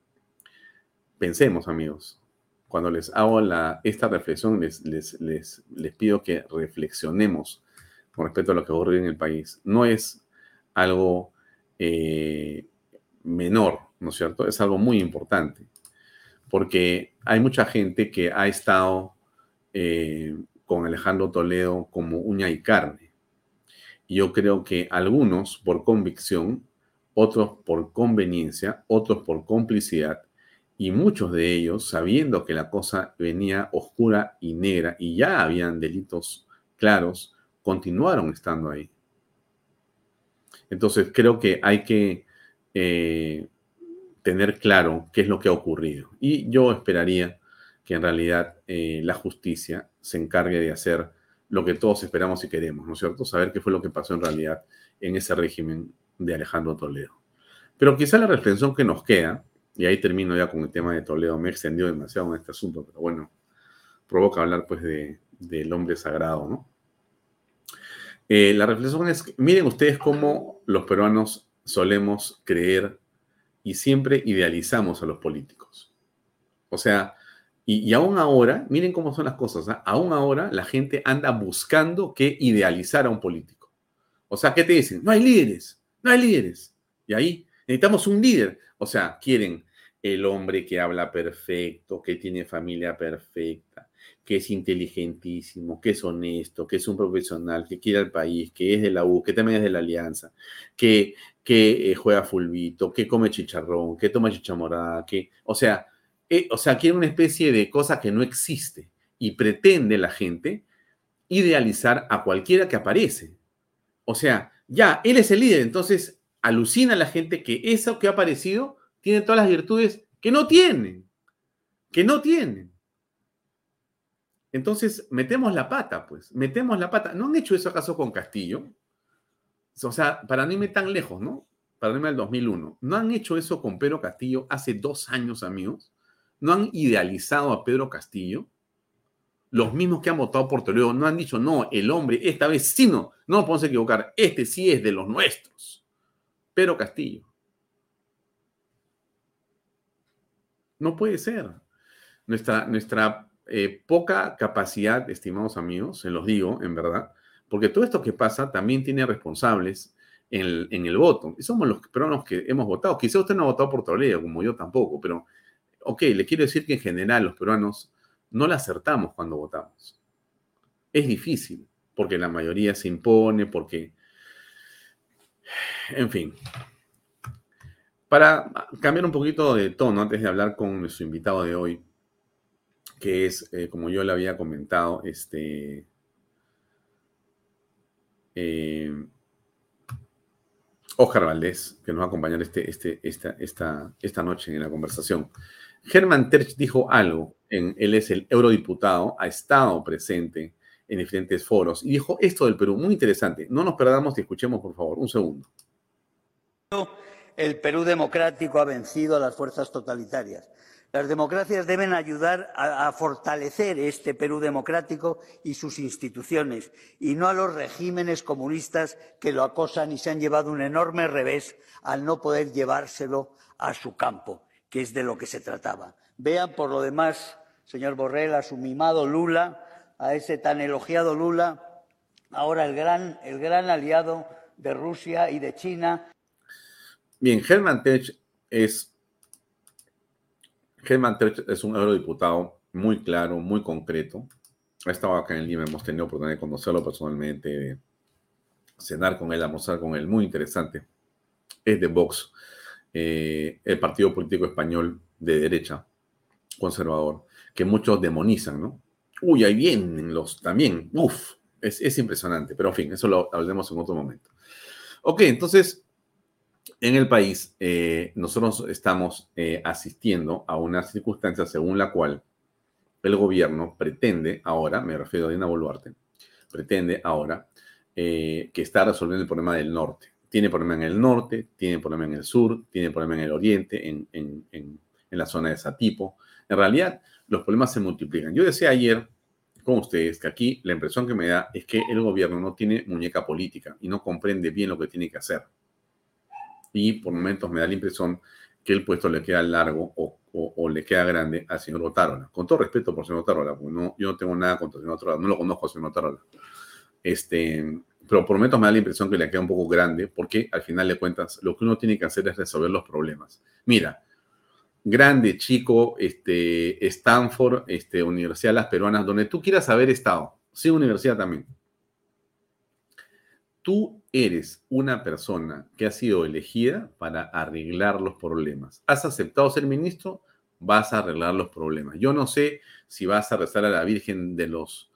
Speaker 3: Pensemos, amigos, cuando les hago esta reflexión, les, les, les, pido que reflexionemos con respecto a lo que ocurre en el país. No es algo eh, menor, ¿no es cierto? Es algo muy importante, porque hay mucha gente que ha estado eh, con Alejandro Toledo como uña y carne. Yo creo que algunos por convicción, otros por conveniencia, otros por complicidad, y muchos de ellos, sabiendo que la cosa venía oscura y negra y ya habían delitos claros, continuaron estando ahí. Entonces creo que hay que eh, tener claro qué es lo que ha ocurrido. Y yo esperaría que en realidad eh, la justicia se encargue de hacer lo que todos esperamos y queremos, ¿no es cierto? Saber qué fue lo que pasó en realidad en ese régimen de Alejandro Toledo. Pero quizá la reflexión que nos queda y ahí termino ya con el tema de Toledo. Me he extendido demasiado en este asunto, pero bueno, provoca hablar pues de, del hombre sagrado, ¿no? Eh, la reflexión es, miren ustedes cómo los peruanos solemos creer y siempre idealizamos a los políticos. O sea, y, aún ahora, miren cómo son las cosas, ¿ah? aún ahora la gente anda buscando que idealizar a un político. O sea, ¿qué te dicen? No hay líderes, no hay líderes. Y ahí necesitamos un líder. O sea, quieren el hombre que habla perfecto, que tiene familia perfecta, que es inteligentísimo, que es honesto, que es un profesional, que quiere al país, que es de la U, que también es de la Alianza, que, que eh, juega fulbito, que come chicharrón, que toma chichamorada, que, o sea, eh, o sea, quiere una especie de cosa que no existe y pretende la gente idealizar a cualquiera que aparece. O sea, ya, él es el líder, entonces alucina a la gente que eso que ha aparecido tiene todas las virtudes que no tienen, que no tienen. Entonces, metemos la pata, pues, metemos la pata. ¿No han hecho eso acaso con Castillo? O sea, para no irme tan lejos, ¿no? Para no irme al 2001. ¿No han hecho eso con Pedro Castillo hace dos años, amigos? ¿No han idealizado a Pedro Castillo? Los mismos que han votado por Toledo no han dicho, no, el hombre, esta vez sí no, no podemos equivocar, este sí es de los nuestros. Pedro Castillo. No puede ser. Nuestra, nuestra eh, poca capacidad, estimados amigos, se los digo, en verdad, porque todo esto que pasa también tiene responsables en el, voto. Y somos los peruanos que hemos votado. Quizá usted no ha votado por Toledo, como yo tampoco, pero, ok, le quiero decir que en general los peruanos no la acertamos cuando votamos. Es difícil, porque la mayoría se impone, porque... En fin, para cambiar un poquito de tono, antes de hablar con nuestro invitado de hoy, que es, eh, como yo le había comentado, este, eh, Oscar Valdés, que nos va a acompañar este, este, esta, esta, esta noche en la conversación. Germán Terch dijo algo, en, él es el eurodiputado, ha estado presente en diferentes foros y dijo esto del Perú, muy interesante. No nos perdamos y escuchemos, por favor, un segundo.
Speaker 5: El Perú democrático ha vencido a las fuerzas totalitarias. Las democracias deben ayudar a, a, fortalecer este Perú democrático y sus instituciones, y no a los regímenes comunistas que lo acosan y se han llevado un enorme revés al no poder llevárselo a su campo, que es de lo que se trataba. Vean, por lo demás, señor Borrell, a su mimado Lula, a ese tan elogiado Lula, ahora el gran, el gran aliado de Rusia y de China.
Speaker 3: Bien, Germán Tech es Germán Terch es un eurodiputado muy claro, muy concreto. Ha estado acá en Lima, hemos tenido oportunidad de conocerlo personalmente, de cenar con él, almorzar con él, muy interesante. Es de Vox, eh, el partido político español de derecha, conservador, que muchos demonizan, ¿no? Uy, ahí vienen los también, uf, es, es impresionante, pero en fin, eso lo hablaremos en otro momento. Ok, entonces, en el país, eh, nosotros estamos eh, asistiendo a una circunstancia según la cual el gobierno pretende ahora, me refiero a Dina Boluarte, pretende ahora que está resolviendo el problema del norte. Tiene problema en el norte, tiene problema en el sur, tiene problema en el oriente, en, en, en, en la zona de Satipo. En realidad, los problemas se multiplican. Yo decía ayer con ustedes que aquí la impresión que me da es que el gobierno no tiene muñeca política y no comprende bien lo que tiene que hacer y por momentos me da la impresión que el puesto le queda largo o, o, o le queda grande al señor Otárola. Con todo respeto por el señor Otárola, porque no, yo no tengo nada contra el señor Otárola, no lo conozco al señor Otárola. Este, pero por momentos me da la impresión que le queda un poco grande, porque al final de cuentas lo que uno tiene que hacer es resolver los problemas. Mira, grande, chico, este, Stanford, este, Universidad de las Peruanas, donde tú quieras haber estado, sí, universidad también tú eres una persona que ha sido elegida para arreglar los problemas. ¿Has aceptado ser ministro? Vas a arreglar los problemas. Yo no sé si vas a rezar a la Virgen de los,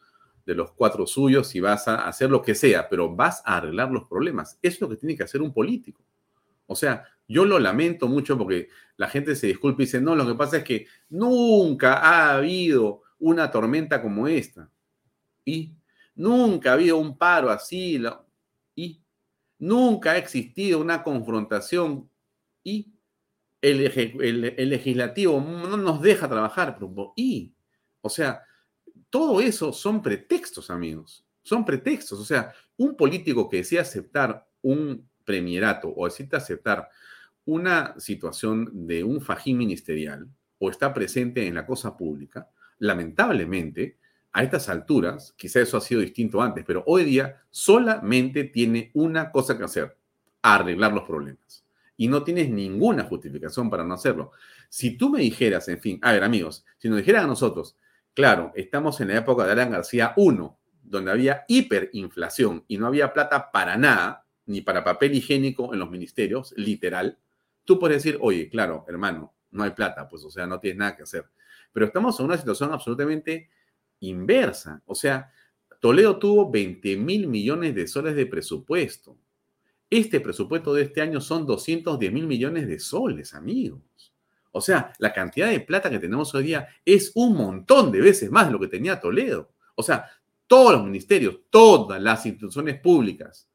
Speaker 3: de los cuatro suyos, si vas a hacer lo que sea, pero vas a arreglar los problemas. Es lo que tiene que hacer un político. O sea, yo lo lamento mucho porque la gente se disculpa y dice, no, lo que pasa es que nunca ha habido una tormenta como esta. Y nunca ha habido un paro así. Y nunca ha existido una confrontación y el legislativo no nos deja trabajar. Y, o sea, todo eso son pretextos, amigos. Son pretextos. O sea, un político que desea aceptar un premierato o decide aceptar una situación de un fajín ministerial o está presente en la cosa pública, lamentablemente a estas alturas, quizá eso ha sido distinto antes, pero hoy día solamente tiene una cosa que hacer, arreglar los problemas. Y no tienes ninguna justificación para no hacerlo. Si tú me dijeras, en fin, a ver amigos, si nos dijeran a nosotros, claro, estamos en la época de Alan García 1, donde había hiperinflación y no había plata para nada, ni para papel higiénico en los ministerios, literal, tú puedes decir, oye, claro, hermano, no hay plata, pues o sea, no tienes nada que hacer. Pero estamos en una situación absolutamente inversa. O sea, Toledo tuvo 20 mil millones de soles de presupuesto. Este presupuesto de este año son 210 mil millones de soles, amigos. O sea, la cantidad de plata que tenemos hoy día es un montón de veces más de lo que tenía Toledo. O sea, todos los ministerios, todas las instituciones públicas,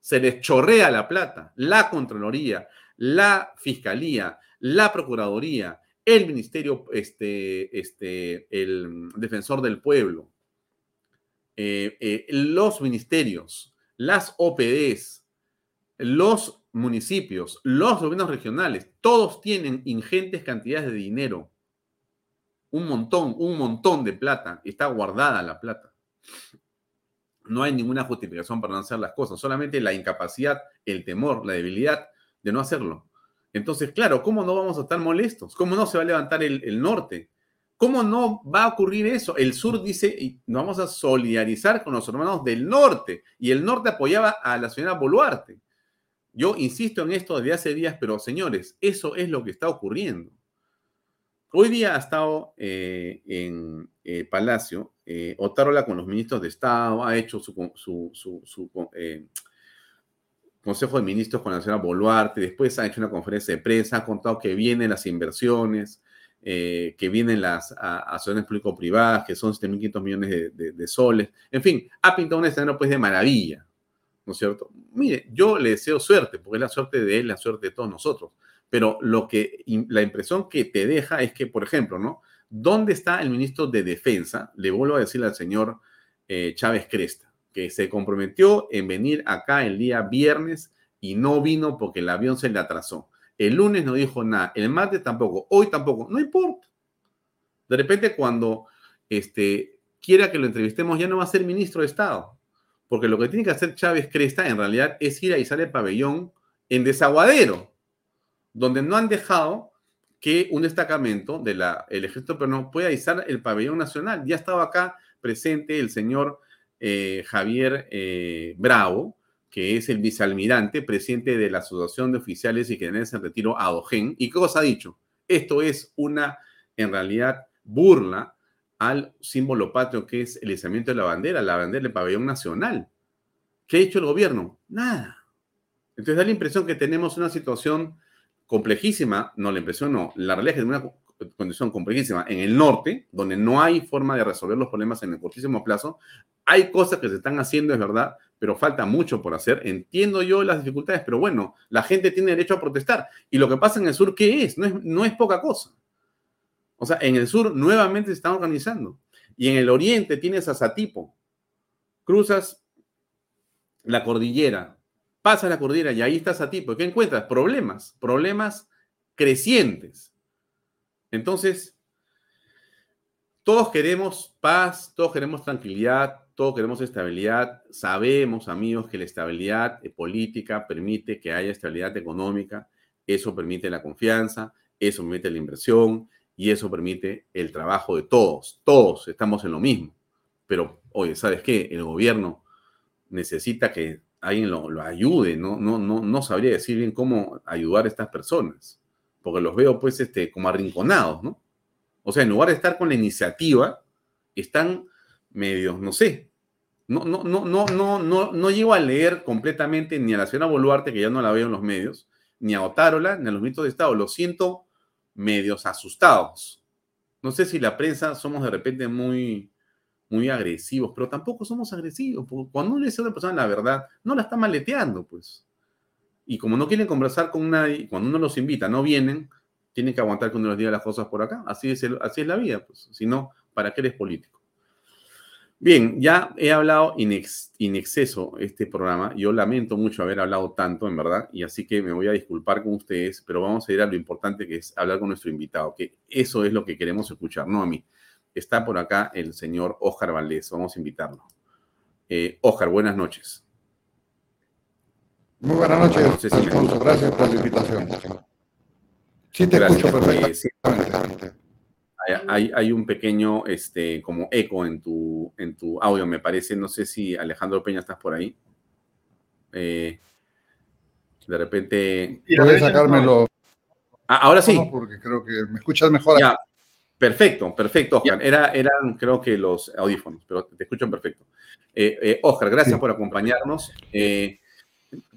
Speaker 3: se les chorrea la plata. La Contraloría, la Fiscalía, la Procuraduría, el Ministerio, este, este, el Defensor del Pueblo, eh, eh, los ministerios, las OPDs, los municipios, los gobiernos regionales, todos tienen ingentes cantidades de dinero. Un montón, un montón de plata. Está guardada la plata. No hay ninguna justificación para no hacer las cosas, solamente la incapacidad, el temor, la debilidad de no hacerlo. Entonces, claro, ¿cómo no vamos a estar molestos? ¿Cómo no se va a levantar el, norte? ¿Cómo no va a ocurrir eso? El sur dice, nos vamos a solidarizar con los hermanos del norte. Y el norte apoyaba a la señora Boluarte. Yo insisto en esto desde hace días, pero señores, eso es lo que está ocurriendo. hoy día ha estado eh, en eh, Palacio, eh, Otárola con los ministros de Estado, ha hecho su, Consejo de Ministros con la señora Boluarte, después ha hecho una conferencia de prensa, ha contado que vienen las inversiones, que vienen las acciones público-privadas, que son 7.500 millones de, soles, en fin, ha pintado un escenario pues de maravilla, ¿no es cierto? Mire, yo le deseo suerte, porque es la suerte de él, la suerte de todos nosotros pero lo que, la impresión que te deja es que, por ejemplo, ¿no? ¿Dónde está el ministro de Defensa? Le vuelvo a decir al señor eh, Chávez Cresta, que se comprometió en venir acá el día viernes y no vino porque el avión se le atrasó. El lunes no dijo nada, el martes tampoco, hoy tampoco, no importa. De repente cuando este, quiera que lo entrevistemos ya no va a ser ministro de Estado, porque lo que tiene que hacer Chávez Cresta en realidad es ir a izar el pabellón en desaguadero donde no han dejado que un destacamento del ejército peruano pueda izar el pabellón nacional. Ya estaba acá presente el señor eh, Javier eh, Bravo, que es el vicealmirante, presidente de la Asociación de Oficiales y Generales en Retiro ADOGEN. ¿Y qué cosa ha dicho? Esto es una, en realidad, burla al símbolo patrio que es el izamiento de la bandera, la bandera del pabellón nacional. ¿Qué ha hecho el gobierno? Nada. Entonces da la impresión que tenemos una situación complejísima, no la impresión, no, la realidad es que una condición complejísima en el norte, donde no hay forma de resolver los problemas en el cortísimo plazo. Hay cosas que se están haciendo, es verdad, pero falta mucho por hacer. Entiendo yo las dificultades, pero bueno, la gente tiene derecho a protestar. Y lo que pasa en el sur, ¿qué es, no es poca cosa. O sea, en el sur nuevamente se están organizando. Y en el oriente tienes a Satipo. Cruzas la cordillera, pasa la cordillera y ahí estás a ti, ¿qué encuentras? Problemas, problemas crecientes. Entonces, todos queremos paz, todos queremos tranquilidad, todos queremos estabilidad. Sabemos, amigos, que la estabilidad política permite que haya estabilidad económica, eso permite la confianza, eso permite la inversión y eso permite el trabajo de todos. Todos estamos en lo mismo. Pero, oye, ¿sabes qué? El gobierno necesita que alguien lo, ayude, ¿no? No, no, no sabría decir bien cómo ayudar a estas personas, porque los veo pues este, como arrinconados, ¿no? O sea, en lugar de estar con la iniciativa, están medios, no sé, no, no, no, no, no, no, no llego a leer completamente ni a la señora Boluarte, que ya no la veo en los medios, ni a Otárola, ni a los ministros de Estado. Lo siento medios asustados. No sé si la prensa somos de repente muy, muy agresivos, pero tampoco somos agresivos. Cuando uno le dice a una persona la verdad, no la está maleteando, pues. Y como no quieren conversar con nadie, cuando uno los invita, no vienen, tienen que aguantar que uno les diga las cosas por acá. Así es, así es la vida, pues. Si no, ¿para qué eres político? Bien, ya he hablado in, exceso este programa. Yo lamento mucho haber hablado tanto, en verdad, y así que me voy a disculpar con ustedes, pero vamos a ir a lo importante que es hablar con nuestro invitado, que eso es lo que queremos escuchar, no a mí. Está por acá el señor Oscar Valdés. Vamos a invitarlo. Eh, Oscar, buenas noches.
Speaker 6: Muy buenas noches, Gracias por la invitación. Sí, te escucho perfectamente.
Speaker 3: Hay, un pequeño este, como eco en tu, en tu audio, me parece. No sé si Alejandro Peña estás por ahí. Eh, de repente.
Speaker 6: Puedes sacármelo.
Speaker 3: Ah, ahora sí.
Speaker 6: porque creo que me escuchas mejor.
Speaker 3: Ya, Perfecto, perfecto, Oscar. Era, eran, creo que los audífonos, pero te escuchan perfecto. Eh, eh, Oscar, gracias por acompañarnos. Eh,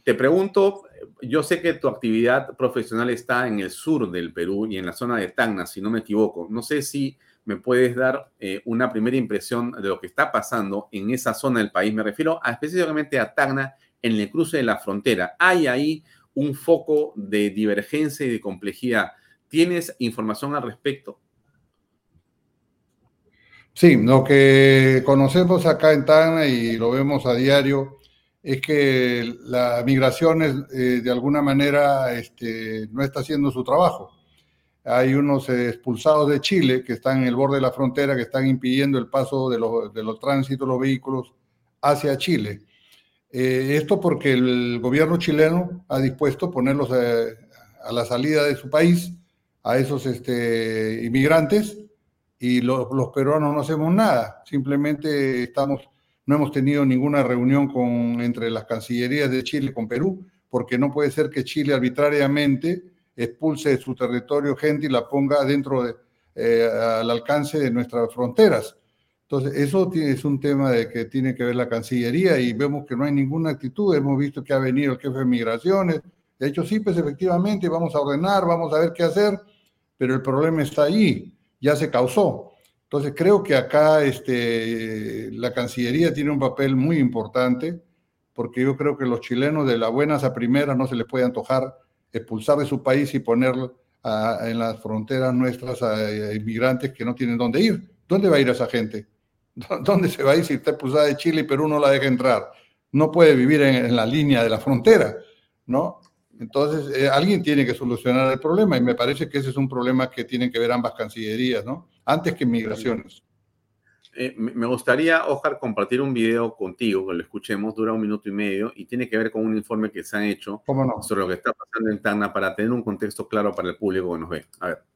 Speaker 3: te pregunto, yo sé que tu actividad profesional está en el sur del Perú y en la zona de Tacna, si no me equivoco. No sé si me puedes dar una primera impresión de lo que está pasando en esa zona del país. Me refiero específicamente a Tacna, en el cruce de la frontera. ¿Hay ahí un foco de divergencia y de complejidad? ¿Tienes información al respecto?
Speaker 6: Sí, lo que conocemos acá en Tacna y lo vemos a diario es que la migración eh, de alguna manera este, no está haciendo su trabajo. Hay unos expulsados de Chile que están en el borde de la frontera, que están impidiendo el paso de los, de los tránsitos, los vehículos hacia Chile. Eh, esto porque el gobierno chileno ha dispuesto ponerlos eh, a, la salida de su país a esos este, inmigrantes y los peruanos no hacemos nada, simplemente estamos, no hemos tenido ninguna reunión con, entre las cancillerías de Chile con Perú, porque no puede ser que Chile arbitrariamente expulse de su territorio gente y la ponga dentro de, eh, al alcance de nuestras fronteras. Entonces, eso es un tema de que tiene que ver la Cancillería y vemos que no hay ninguna actitud. Hemos visto que ha venido el jefe de migraciones. De hecho, sí, pues efectivamente vamos a ordenar, vamos a ver qué hacer, pero el problema está ahí, ya se causó. Entonces, creo que acá este, la Cancillería tiene un papel muy importante, porque yo creo que los chilenos de las buenas a primeras no se les puede antojar expulsar de su país y poner en las fronteras nuestras a, inmigrantes que no tienen dónde ir. ¿Dónde va a ir esa gente? ¿Dónde se va a ir si está expulsada de Chile y Perú no la deja entrar? No puede vivir en, la línea de la frontera, ¿no? Entonces, eh, alguien tiene que solucionar el problema y me parece que ese es un problema que tienen que ver ambas cancillerías, ¿no? Antes que migraciones.
Speaker 3: Eh, me gustaría, Oscar, compartir un video contigo, que lo escuchemos, dura un minuto y medio y tiene que ver con un informe que se han hecho sobre lo que está pasando en Tacna para tener un contexto claro para el público que nos ve. A ver.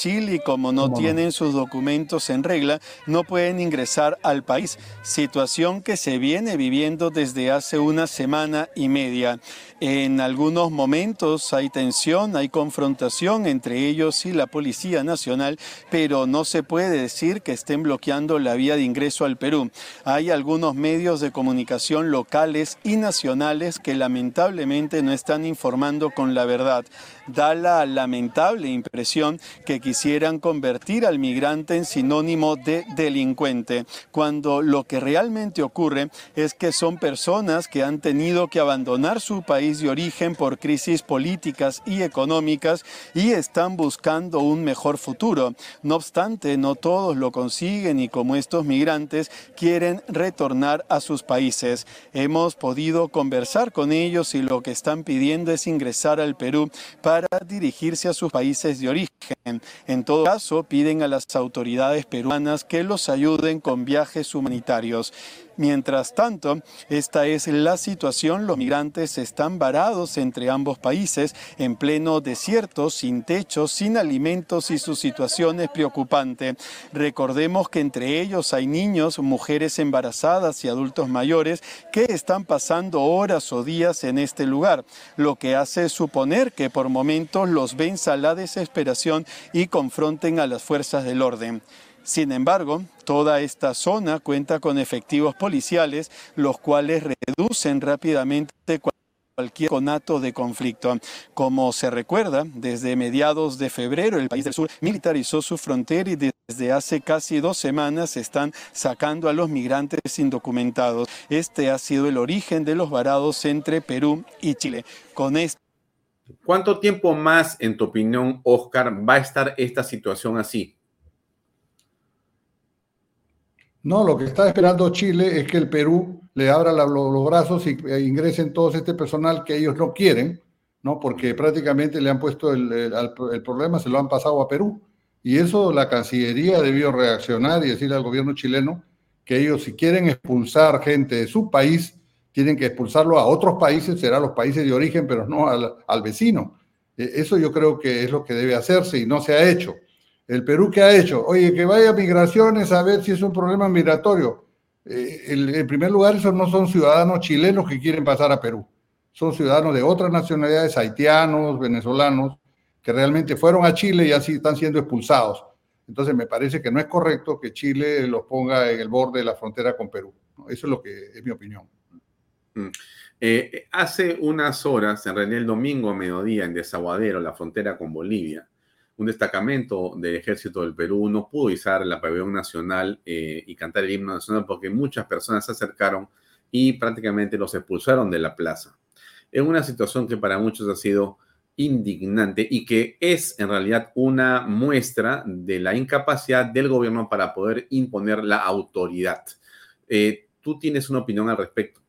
Speaker 7: Chile, como no tienen sus documentos en regla, no pueden ingresar al país, situación que se viene viviendo desde hace una semana y media. En algunos momentos hay tensión, hay confrontación entre ellos y la Policía Nacional, pero no se puede decir que estén bloqueando la vía de ingreso al Perú. Hay algunos medios de comunicación locales y nacionales que lamentablemente no están informando con la verdad. Da la lamentable impresión que quisieran convertir al migrante en sinónimo de delincuente, cuando lo que realmente ocurre es que son personas que han tenido que abandonar su país de origen por crisis políticas y económicas y están buscando un mejor futuro. No obstante, no todos lo consiguen y como estos migrantes quieren retornar a sus países. Hemos podido conversar con ellos y lo que están pidiendo es ingresar al Perú para dirigirse a sus países de origen. En todo caso, piden a las autoridades peruanas que los ayuden con viajes humanitarios. Mientras tanto, esta es la situación. Los migrantes están varados entre ambos países, en pleno desierto, sin techo, sin alimentos y su situación es preocupante. Recordemos que entre ellos hay niños, mujeres embarazadas y adultos mayores que están pasando horas o días en este lugar, lo que hace suponer que por momentos los venza la desesperación y confronten a las fuerzas del orden. Sin embargo, toda esta zona cuenta con efectivos policiales, los cuales reducen rápidamente cualquier conato de conflicto. Como se recuerda, desde mediados de febrero el país del sur militarizó su frontera y desde hace casi dos semanas están sacando a los migrantes indocumentados. Este ha sido el origen de los varados entre Perú y Chile. Con esto
Speaker 3: ¿Cuánto tiempo más, en tu opinión, Oscar, va a estar esta situación así?
Speaker 6: No, lo que está esperando Chile es que el Perú le abra los brazos y e ingresen todo este personal que ellos no quieren, ¿no? Porque prácticamente le han puesto el, el, problema, se lo han pasado a Perú. Y eso la Cancillería debió reaccionar y decirle al gobierno chileno que ellos si quieren expulsar gente de su país, tienen que expulsarlo a otros países, será los países de origen, pero no al, al vecino. E, eso yo creo que es lo que debe hacerse y no se ha hecho. ¿El Perú qué ha hecho? Oye, que vaya a migraciones a ver si es un problema migratorio. Eh, en primer lugar, esos no son ciudadanos chilenos que quieren pasar a Perú. Son ciudadanos de otras nacionalidades, haitianos, venezolanos, que realmente fueron a Chile y así están siendo expulsados. Entonces me parece que no es correcto que Chile los ponga en el borde de la frontera con Perú. Eso es lo que es mi opinión.
Speaker 3: Mm. Eh, hace unas horas, en realidad el domingo a mediodía, en Desaguadero, la frontera con Bolivia, un destacamento del ejército del Perú no pudo izar la pabellón nacional eh, y cantar el himno nacional porque muchas personas se acercaron y prácticamente los expulsaron de la plaza. Es una situación que para muchos ha sido indignante y que es en realidad una muestra de la incapacidad del gobierno para poder imponer la autoridad. Eh, ¿Tú tienes una opinión al respecto?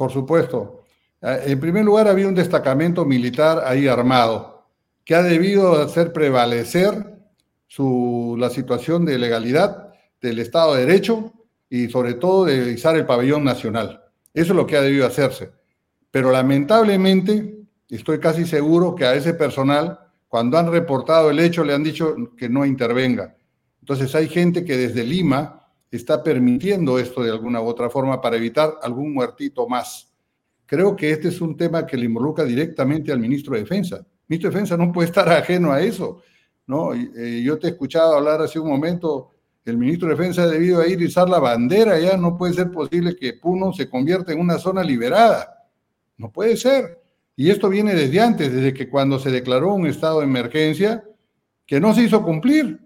Speaker 6: Por supuesto. Eh, en primer lugar, había un destacamento militar ahí armado que ha debido hacer prevalecer su, la situación de legalidad del Estado de Derecho y sobre todo de izar el pabellón nacional. Eso es lo que ha debido hacerse. Pero lamentablemente, estoy casi seguro que a ese personal, cuando han reportado el hecho, le han dicho que no intervenga. Entonces hay gente que desde Lima está permitiendo esto de alguna u otra forma para evitar algún muertito más. Creo que este es un tema que le involucra directamente al ministro de Defensa ministro de Defensa no puede estar ajeno a eso, ¿no? Eh, yo te he escuchado hablar hace un momento, el ministro de Defensa ha debido ir a izar la bandera, ya no puede ser posible que Puno se convierta en una zona liberada, no puede ser. Y esto viene desde antes, desde que cuando se declaró un estado de emergencia, que no se hizo cumplir,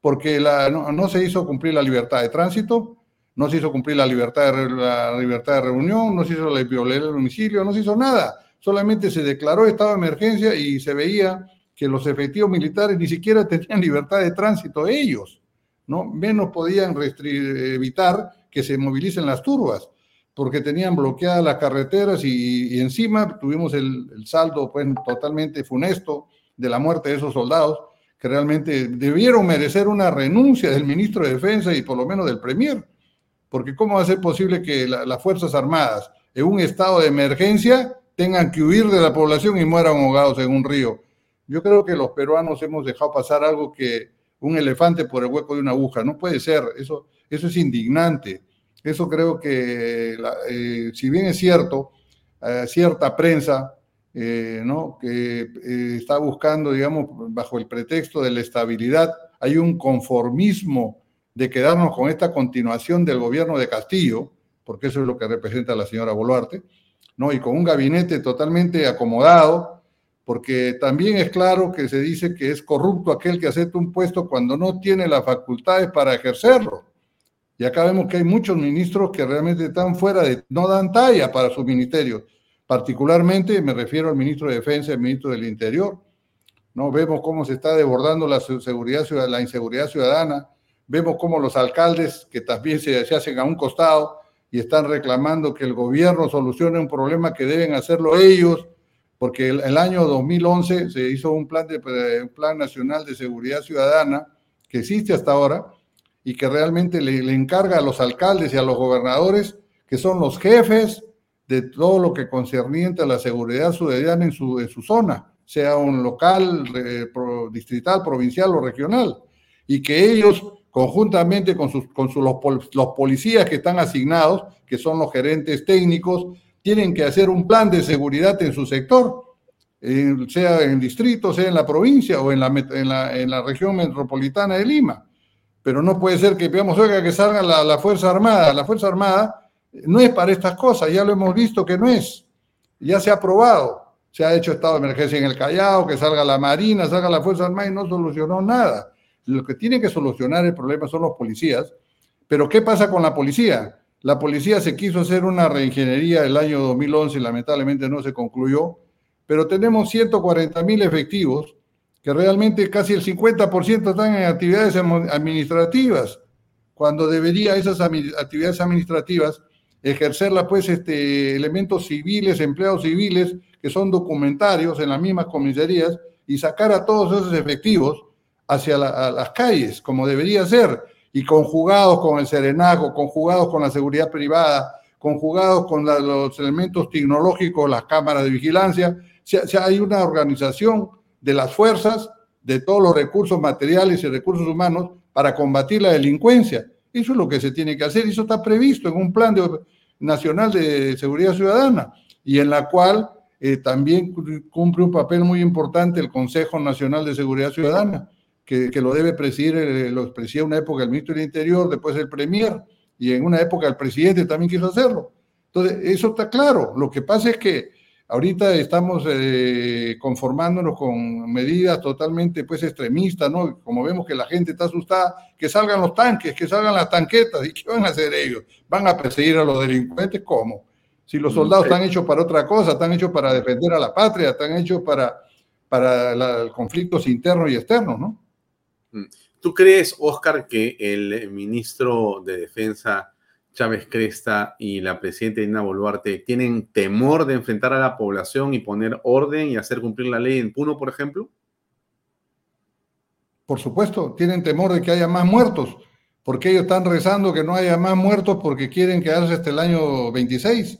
Speaker 6: porque no, se hizo cumplir la libertad de tránsito, no se hizo cumplir la libertad de, reunión, no se hizo la violencia del domicilio, no se hizo nada. Solamente se declaró estado de emergencia y se veía que los efectivos militares ni siquiera tenían libertad de tránsito ellos, ¿no? Menos podían evitar que se movilicen las turbas, porque tenían bloqueadas las carreteras y, encima tuvimos el, el saldo pues, totalmente funesto de la muerte de esos soldados que realmente debieron merecer una renuncia del ministro de Defensa y por lo menos del Premier. Porque ¿cómo va a ser posible que las Fuerzas Armadas en un estado de emergencia tengan que huir de la población y mueran ahogados en un río? Yo creo que los peruanos hemos dejado pasar algo que un elefante por el hueco de una aguja. No puede ser, eso, eso es indignante. Eso creo que, eh, si bien es cierto, eh, cierta prensa eh, ¿no? que eh, está buscando, digamos, bajo el pretexto de la estabilidad, hay un conformismo de quedarnos con esta continuación del gobierno de Castillo, porque eso es lo que representa la señora Boluarte, ¿no? y con un gabinete totalmente acomodado, porque también es claro que se dice que es corrupto aquel que acepta un puesto cuando no tiene las facultades para ejercerlo. Y acá vemos que hay muchos ministros que realmente están fuera de, no dan talla para sus ministerios Particularmente me refiero al ministro de Defensa y al ministro del Interior. ¿no? Vemos cómo se está desbordando la, seguridad, la inseguridad ciudadana. Vemos cómo los alcaldes, que también se, se hacen a un costado y están reclamando que el gobierno solucione un problema que deben hacerlo ellos, porque el, el año 2011 se hizo un plan, de, un plan nacional de seguridad ciudadana que existe hasta ahora y que realmente le, le encarga a los alcaldes y a los gobernadores, que son los jefes de todo lo que concerniente a la seguridad ciudadana en su, en su zona, sea un local, distrital, provincial o regional, y que ellos conjuntamente con, sus, con los, los policías que están asignados, que son los gerentes técnicos, tienen que hacer un plan de seguridad en su sector, sea en el distrito, sea en la provincia o en la, en la, en la región metropolitana de Lima. Pero no puede ser que veamos, oiga, que salga la, la Fuerza Armada. La Fuerza Armada no es para estas cosas, ya lo hemos visto que no es, ya se ha probado, se ha hecho estado de emergencia en el Callao, que salga la Marina, salga la Fuerza Armada y no solucionó nada. Lo que tiene que solucionar el problema son los policías, pero ¿qué pasa con la policía? La policía se quiso hacer una reingeniería el año 2011 y lamentablemente no se concluyó, pero tenemos 140 mil efectivos que realmente casi el 50% están en actividades administrativas, cuando debería esas actividades administrativas ejercerla pues este, elementos civiles, empleados civiles que son documentarios en las mismas comisarías y sacar a todos esos efectivos hacia las calles, como debería ser, y conjugados con el serenazgo, conjugados con la seguridad privada, conjugados con los elementos tecnológicos, las cámaras de vigilancia. O hay una organización de las fuerzas, de todos los recursos materiales y recursos humanos para combatir la delincuencia. Eso es lo que se tiene que hacer eso está previsto en un plan nacional de seguridad ciudadana y en la cual eh, también cumple un papel muy importante el Consejo Nacional de Seguridad Ciudadana, que, que lo debe presidir, eh, lo presidía una época el ministro del Interior, después el Premier, y en una época el presidente también quiso hacerlo. Entonces, eso está claro. Lo que pasa es que Ahorita estamos eh, conformándonos con medidas totalmente pues extremistas, ¿no? Como vemos que la gente está asustada, que salgan los tanques, que salgan las tanquetas, ¿y qué van a hacer ellos? ¿Van a perseguir a los delincuentes? ¿Cómo? Si los soldados están hechos para otra cosa, están hechos para defender a la patria, están hechos para, para conflictos internos y externos, ¿no?
Speaker 3: Mm. ¿Tú crees, Oscar, que el ministro de Defensa Chávez Cresta y la presidenta Dina Boluarte tienen temor de enfrentar a la población y poner orden y hacer cumplir la ley en Puno, por ejemplo?
Speaker 6: Por supuesto, tienen temor de que haya más muertos, porque ellos están rezando que no haya más muertos porque quieren quedarse hasta el año 26.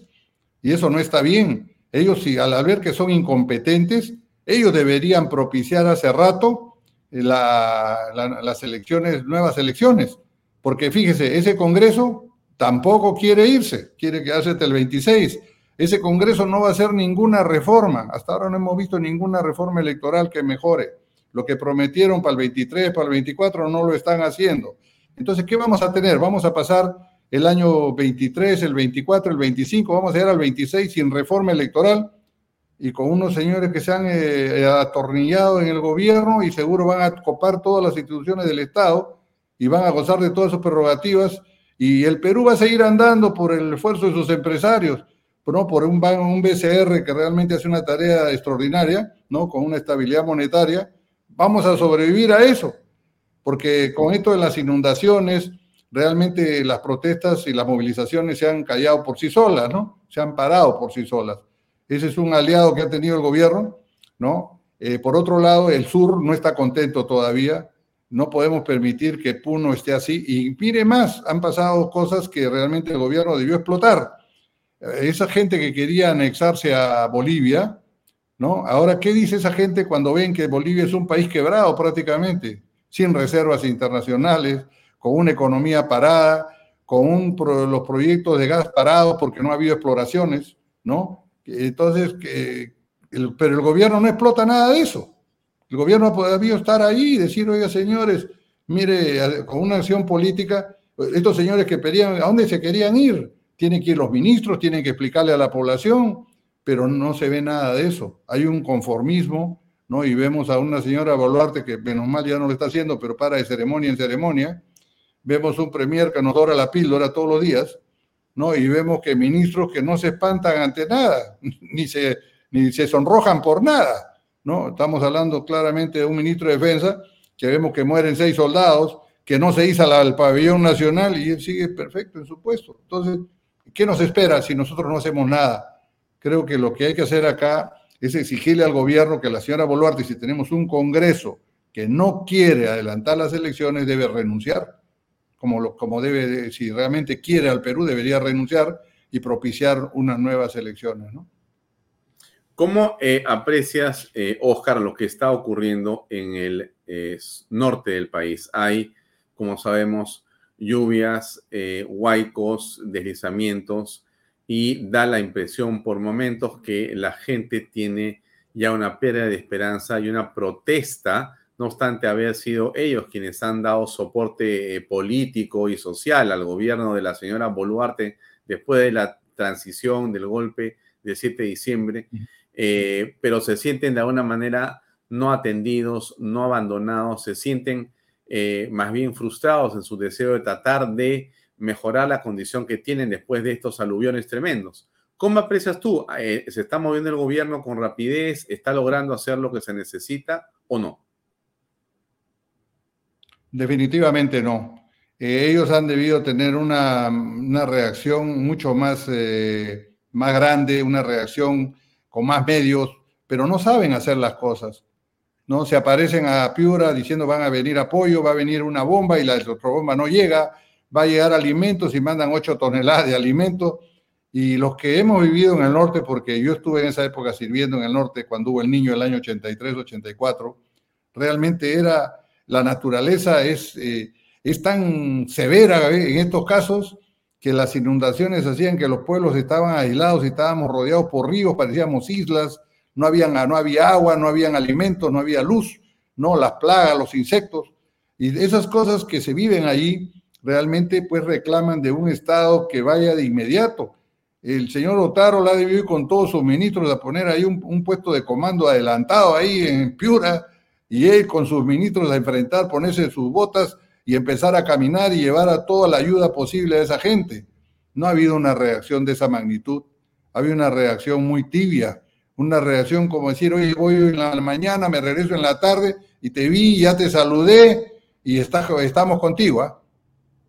Speaker 6: Y eso no está bien. Ellos, si al ver que son incompetentes, ellos deberían propiciar hace rato las elecciones, nuevas elecciones. Porque fíjese, ese Congreso tampoco quiere irse, quiere quedarse hasta el 26. Ese Congreso no va a hacer ninguna reforma. Hasta ahora no hemos visto ninguna reforma electoral que mejore. Lo que prometieron para el 23, para el 24, no lo están haciendo. Entonces, ¿qué vamos a tener? Vamos a pasar el año 23, el 24, el 25, vamos a llegar al 26 sin reforma electoral y con unos señores que se han eh, atornillado en el gobierno y seguro van a copar todas las instituciones del Estado y van a gozar de todas sus prerrogativas y el Perú va a seguir andando por el esfuerzo de sus empresarios, ¿no? por un, un BCR que realmente hace una tarea extraordinaria, ¿no? con una estabilidad monetaria. Vamos a sobrevivir a eso, porque con esto de las inundaciones, realmente las protestas y las movilizaciones se han callado por sí solas, ¿no? Se han parado por sí solas. Ese es un aliado que ha tenido el gobierno, ¿no? Eh, por otro lado, el sur no está contento todavía. No podemos permitir que Puno esté así. Y mire más, han pasado cosas que realmente el gobierno debió explotar. Eh, esa gente que quería anexarse a Bolivia, ¿no? Ahora, ¿qué dice esa gente cuando ven que Bolivia es un país quebrado prácticamente, sin reservas internacionales, con una economía parada, con los proyectos de gas parados porque no ha habido exploraciones, ¿no? Entonces, pero el gobierno no explota nada de eso. El gobierno ha podido estar ahí y decir, oiga, señores, mire, con una acción política, estos señores que pedían, ¿a dónde se querían ir? Tienen que ir los ministros, tienen que explicarle a la población, pero no se ve nada de eso. Hay un conformismo, ¿no? Y vemos a una señora Boluarte que menos mal ya no lo está haciendo, pero para de ceremonia en ceremonia. Vemos un premier que nos dora la píldora todos los días, ¿no? Y vemos que ministros que no se espantan ante nada, ni se, ni se sonrojan por nada, ¿no? Estamos hablando claramente de un ministro de defensa que vemos que mueren seis soldados, que no se hizo al pabellón nacional y él sigue perfecto en su puesto. Entonces, ¿qué nos espera si nosotros no hacemos nada? Creo que lo que hay que hacer acá es exigirle al gobierno que la señora Boluarte, si tenemos un Congreso que no quiere adelantar las elecciones, debe renunciar como, lo, como debe, si realmente quiere al Perú, debería renunciar y propiciar unas nuevas elecciones, ¿no?
Speaker 3: ¿Cómo eh, aprecias, eh, Oscar, lo que está ocurriendo en el eh, norte del país? Hay, como sabemos, lluvias, huaicos, deslizamientos y da la impresión por momentos que la gente tiene ya una pérdida de esperanza y una protesta no obstante haber sido ellos quienes han dado soporte eh, político y social al gobierno de la señora Boluarte después de la transición del golpe del 7 de diciembre, eh, pero se sienten de alguna manera no atendidos, no abandonados, se sienten eh, más bien frustrados en su deseo de tratar de mejorar la condición que tienen después de estos aluviones tremendos. ¿Cómo aprecias tú? ¿Se está moviendo el gobierno con rapidez? ¿Está logrando hacer lo que se necesita o no?
Speaker 6: Definitivamente no. Eh, ellos han debido tener una, reacción mucho más, eh, más grande, una reacción con más medios, pero no saben hacer las cosas. ¿no? Se aparecen a Piura diciendo van a venir apoyo, va a venir una bomba y la otra bomba no llega, va a llegar alimentos y mandan 8 toneladas de alimentos. Y los que hemos vivido en el norte, porque yo estuve en esa época sirviendo en el norte cuando hubo el niño el año 83, 84, realmente era la naturaleza es, eh, es tan severa en estos casos que las inundaciones hacían que los pueblos estaban aislados estábamos rodeados por ríos, parecíamos islas, no, habían, no había agua, no habían alimentos, no había luz, no las plagas, los insectos. Y esas cosas que se viven allí realmente pues reclaman de un Estado que vaya de inmediato. El señor Otaro la ha debido con todos sus ministros a poner ahí un, un puesto de comando adelantado ahí en Piura, y él con sus ministros a enfrentar, ponerse sus botas y empezar a caminar y llevar a toda la ayuda posible a esa gente. No ha habido una reacción de esa magnitud, ha habido una reacción muy tibia, una reacción como decir, oye, voy en la mañana, me regreso en la tarde y te vi, ya te saludé y estamos contigo. ¿ah?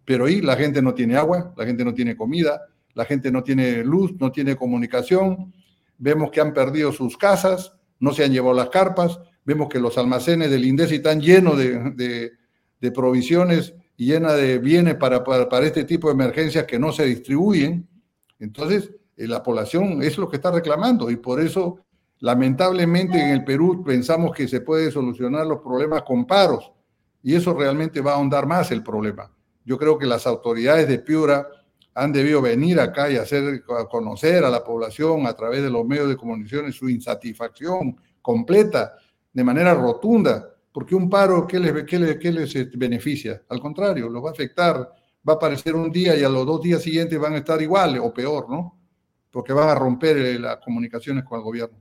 Speaker 6: Pero ahí la gente no tiene agua, la gente no tiene comida, la gente no tiene luz, no tiene comunicación, vemos que han perdido sus casas, no se han llevado las carpas, Vemos que los almacenes del INDECI están llenos de, provisiones y llenos de bienes para, para, este tipo de emergencias que no se distribuyen. Entonces, eh, la población es lo que está reclamando y por eso, lamentablemente, en el Perú pensamos que se puede solucionar los problemas con paros y eso realmente va a ahondar más el problema. Yo creo que las autoridades de Piura han debido venir acá y hacer conocer a la población a través de los medios de comunicación su insatisfacción completa, de manera rotunda, porque un paro, ¿qué les, qué les, qué les este, beneficia? Al contrario, los va a afectar, va a aparecer un día y a los dos días siguientes van a estar igual o peor, ¿no? Porque van a romper eh, las comunicaciones con el gobierno.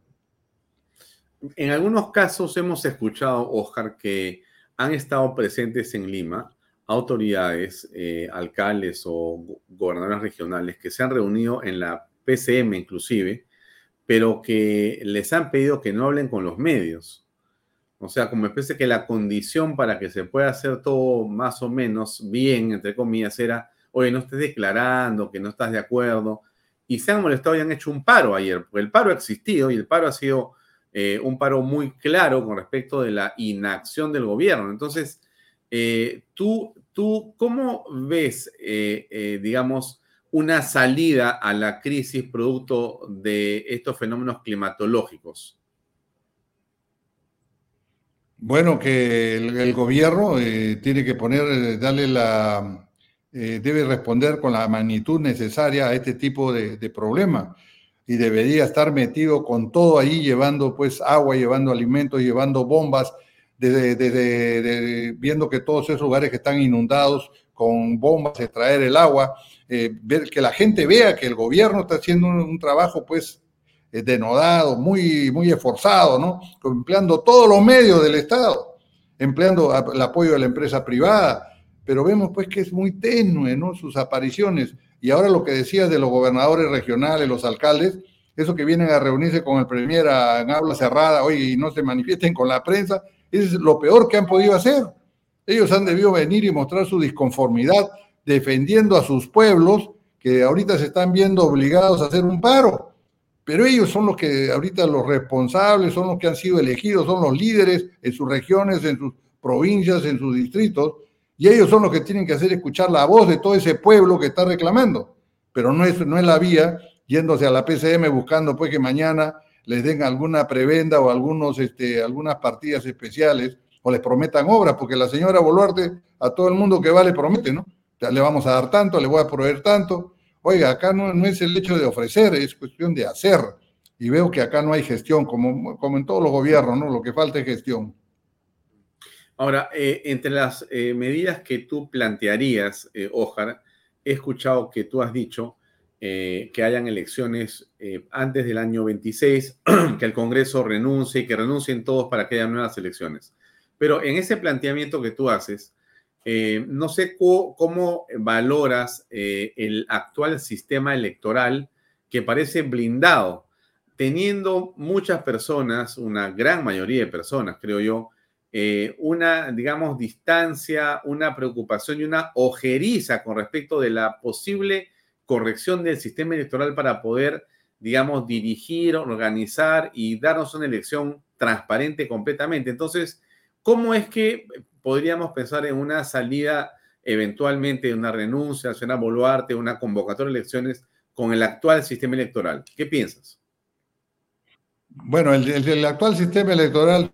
Speaker 3: En algunos casos hemos escuchado, Oscar, que han estado presentes en Lima autoridades, eh, alcaldes o gobernadores regionales que se han reunido en la PCM inclusive, pero que les han pedido que no hablen con los medios. O sea, como especie que la condición para que se pueda hacer todo más o menos bien, entre comillas, era, oye, no estés declarando que no estás de acuerdo. Y se han molestado y han hecho un paro ayer, porque el paro ha existido y el paro ha sido eh, un paro muy claro con respecto de la inacción del gobierno. Entonces, eh, ¿tú, ¿tú cómo ves, eh, digamos, una salida a la crisis producto de estos fenómenos climatológicos?
Speaker 6: Bueno, que el, gobierno tiene que poner, darle la, debe responder con la magnitud necesaria a este tipo de, de problema. Y debería estar metido con todo ahí, llevando pues agua, llevando alimentos, llevando bombas, desde, viendo que todos esos lugares que están inundados con bombas, extraer el agua, eh, ver que la gente vea que el gobierno está haciendo un, trabajo pues eh, denodado, muy, muy esforzado, ¿no? Empleando todos los medios del Estado, empleando el apoyo de la empresa privada, pero vemos pues que es muy tenue, ¿no? Sus apariciones. Y ahora lo que decías de los gobernadores regionales, los alcaldes, eso que vienen a reunirse con el premier en habla cerrada, oye, y no se manifiesten con la prensa, es lo peor que han podido hacer. Ellos han debido venir y mostrar su disconformidad defendiendo a sus pueblos que ahorita se están viendo obligados a hacer un paro. Pero ellos son los que ahorita los responsables, son los que han sido elegidos, son los líderes en sus regiones, en sus provincias, en sus distritos, y ellos son los que tienen que hacer escuchar la voz de todo ese pueblo que está reclamando. Pero no es, no es la vía yéndose a la PCM buscando pues que mañana les den alguna prebenda o algunos, este, algunas partidas especiales o les prometan obras, porque la señora Boluarte a todo el mundo que va le promete, ¿no? Ya le vamos a dar tanto, le voy a proveer tanto. Oiga, acá no, es el hecho de ofrecer, es cuestión de hacer. Y veo que acá no hay gestión, como, en todos los gobiernos, ¿no? Lo que falta es gestión.
Speaker 3: Ahora, eh, entre las eh, medidas que tú plantearías, eh, Ojar, he escuchado que tú has dicho eh, que hayan elecciones antes del año 26, que el Congreso renuncie, que renuncien todos para que haya nuevas elecciones. Pero en ese planteamiento que tú haces, eh, no sé cómo valoras el actual sistema electoral que parece blindado, teniendo muchas personas, una gran mayoría de personas, creo yo, una, digamos, distancia, una preocupación y una ojeriza con respecto de la posible corrección del sistema electoral para poder, digamos, dirigir, organizar y darnos una elección transparente completamente. Entonces, ¿cómo es que podríamos pensar en una salida eventualmente de una renuncia, una Boluarte, una convocatoria de elecciones con el actual sistema electoral? ¿Qué piensas?
Speaker 6: Bueno, el, actual sistema electoral,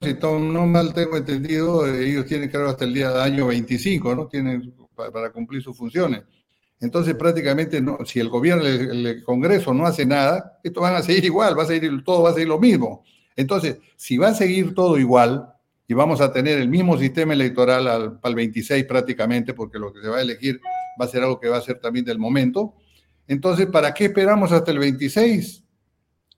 Speaker 6: si no mal tengo entendido, ellos tienen creo hasta el día de año 25, ¿no? Tienen para cumplir sus funciones. Entonces, prácticamente, no, si el gobierno, el, Congreso no hace nada, esto van a seguir igual, va a seguir, todo va a seguir lo mismo. Entonces, si va a seguir todo igual y vamos a tener el mismo sistema electoral al, al 26 prácticamente, porque lo que se va a elegir va a ser algo que va a ser también del momento, entonces, ¿para qué esperamos hasta el 26?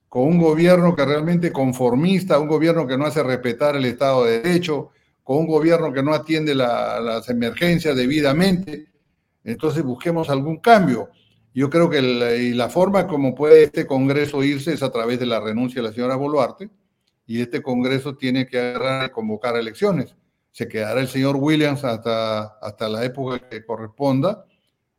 Speaker 6: Con un gobierno que realmente conformista, un gobierno que no hace respetar el Estado de Derecho, con un gobierno que no atiende las emergencias debidamente, entonces busquemos algún cambio. Yo creo que la forma como puede este Congreso irse es a través de la renuncia de la señora Boluarte y este Congreso tiene que agarrar convocar elecciones. Se quedará el señor Williams hasta, hasta la época que corresponda,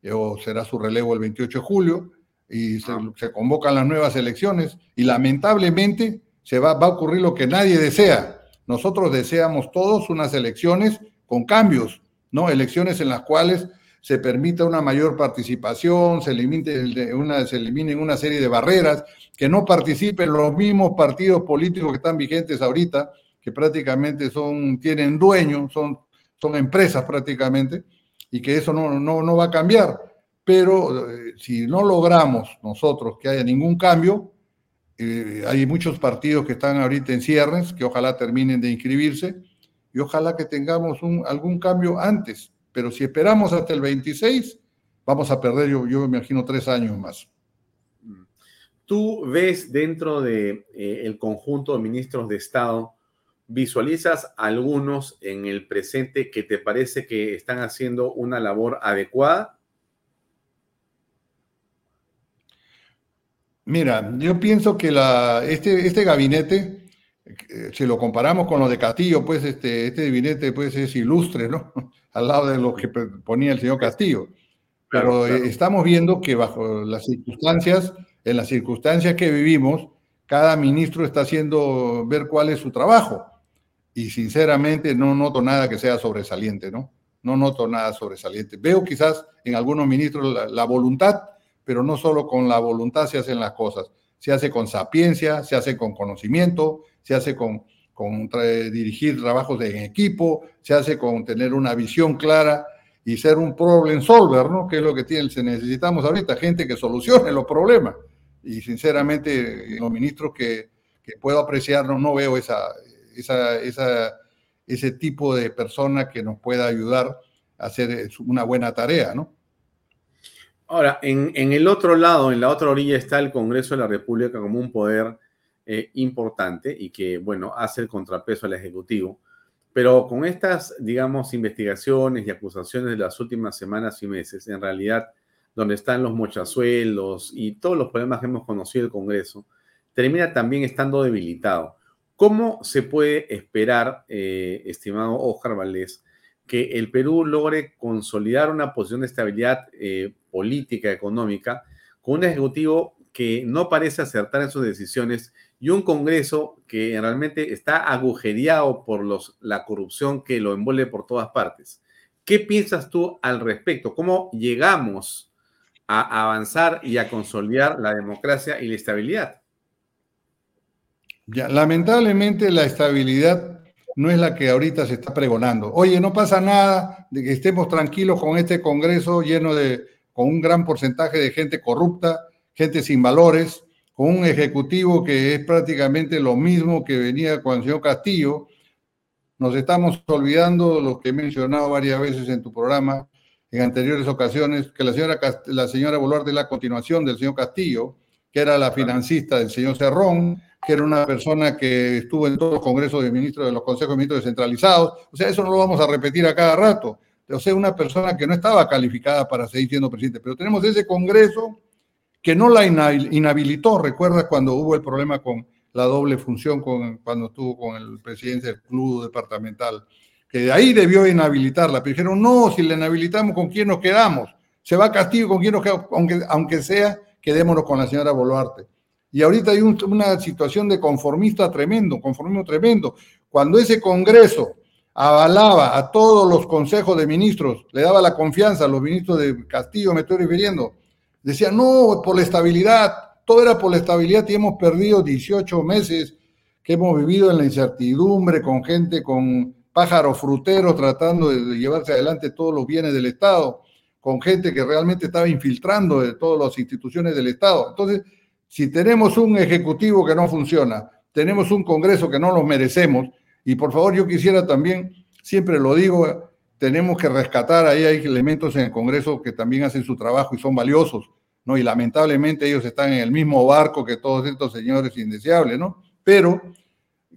Speaker 6: eh, o será su relevo el 28 de julio, y se, ah. se convocan las nuevas elecciones y lamentablemente se va, va a ocurrir lo que nadie desea. Nosotros deseamos todos unas elecciones con cambios, ¿no? Elecciones en las cuales se permita una mayor participación, se, elimine una, se eliminen una serie de barreras, que no participen los mismos partidos políticos que están vigentes ahorita, que prácticamente son, tienen dueños, son, son empresas prácticamente, y que eso no, no, no va a cambiar. pero eh, si no logramos nosotros que haya ningún cambio, eh, hay muchos partidos que están ahorita en cierres, que ojalá terminen de inscribirse, y ojalá que tengamos algún cambio antes, pero si esperamos hasta el 26, vamos a perder, yo, yo me imagino, tres años más.
Speaker 3: ¿Tú ves dentro del de, eh, conjunto de ministros de Estado, visualizas algunos en el presente que te parece que están haciendo una labor adecuada?
Speaker 6: Mira, yo pienso que la, este, este gabinete, eh, si lo comparamos con lo de Castillo, pues este, este gabinete pues, es ilustre, ¿no? Al lado de lo que ponía el señor Castillo. Pero eh, estamos viendo que bajo las circunstancias en las circunstancias que vivimos, cada ministro está haciendo ver cuál es su trabajo. Y sinceramente no noto nada que sea sobresaliente, ¿no? No noto nada sobresaliente. Veo quizás en algunos ministros la, voluntad, pero no solo con la voluntad se hacen las cosas. Se hace con sapiencia, se hace con conocimiento, se hace con, con dirigir trabajos en equipo, se hace con tener una visión clara y ser un problem solver, ¿no? Que es lo que tiene, necesitamos ahorita, gente que solucione los problemas y sinceramente los ministros que, puedo apreciar no, veo esa, esa, ese tipo de persona que nos pueda ayudar a hacer una buena tarea, ¿no?
Speaker 3: Ahora, en, el otro lado, en la otra orilla está el Congreso de la República como un poder eh, importante y que, bueno, hace el contrapeso al Ejecutivo. Pero con estas, digamos, investigaciones y acusaciones de las últimas semanas y meses, en realidad donde están los mochazuelos y todos los problemas que hemos conocido del Congreso, termina también estando debilitado. ¿Cómo se puede esperar, eh, estimado Oscar Valdés, que el Perú logre consolidar una posición de estabilidad eh, política, económica, con un Ejecutivo que no parece acertar en sus decisiones y un Congreso que realmente está agujereado por la corrupción que lo envuelve por todas partes? ¿Qué piensas tú al respecto? ¿Cómo llegamos a avanzar y a consolidar la democracia y la estabilidad.
Speaker 6: Lamentablemente la estabilidad no es la que ahorita se está pregonando. Oye, no pasa nada de que estemos tranquilos con este Congreso lleno de, con un gran porcentaje de gente corrupta, gente sin valores, con un ejecutivo que es prácticamente lo mismo que venía con el señor Castillo. Nos estamos olvidando lo que he mencionado varias veces en tu programa, en anteriores ocasiones, que la señora, la señora Boluarte es la continuación del señor Castillo, que era la financista del señor Cerrón, que era una persona que estuvo en todos los congresos de ministros de los consejos de ministros descentralizados. O sea, eso no lo vamos a repetir a cada rato. O sea, una persona que no estaba calificada para seguir siendo presidente. Pero tenemos ese congreso que no la inhabilitó. ¿Recuerdas cuando hubo el problema con la doble función con, cuando estuvo con el presidente del club departamental? que de ahí debió inhabilitarla, pero dijeron, no, si la inhabilitamos, ¿con quién nos quedamos? Se va a castigo, ¿con quién nos quedamos? Aunque, aunque sea, quedémonos con la señora Boluarte. Y ahorita hay una situación de conformista tremendo, conformismo tremendo. Cuando ese Congreso avalaba a todos los consejos de ministros, le daba la confianza a los ministros de Castillo, me estoy refiriendo, decían, no, por la estabilidad, todo era por la estabilidad y hemos perdido 18 meses que hemos vivido en la incertidumbre con gente con pájaro frutero tratando de llevarse adelante todos los bienes del Estado, con gente que realmente estaba infiltrando de todas las instituciones del Estado. Entonces, si tenemos un ejecutivo que no funciona, tenemos un Congreso que no nos merecemos, y por favor yo quisiera también, siempre lo digo, tenemos que rescatar, ahí hay elementos en el Congreso que también hacen su trabajo y son valiosos, ¿no? Y lamentablemente ellos están en el mismo barco que todos estos señores indeseables, ¿no? Pero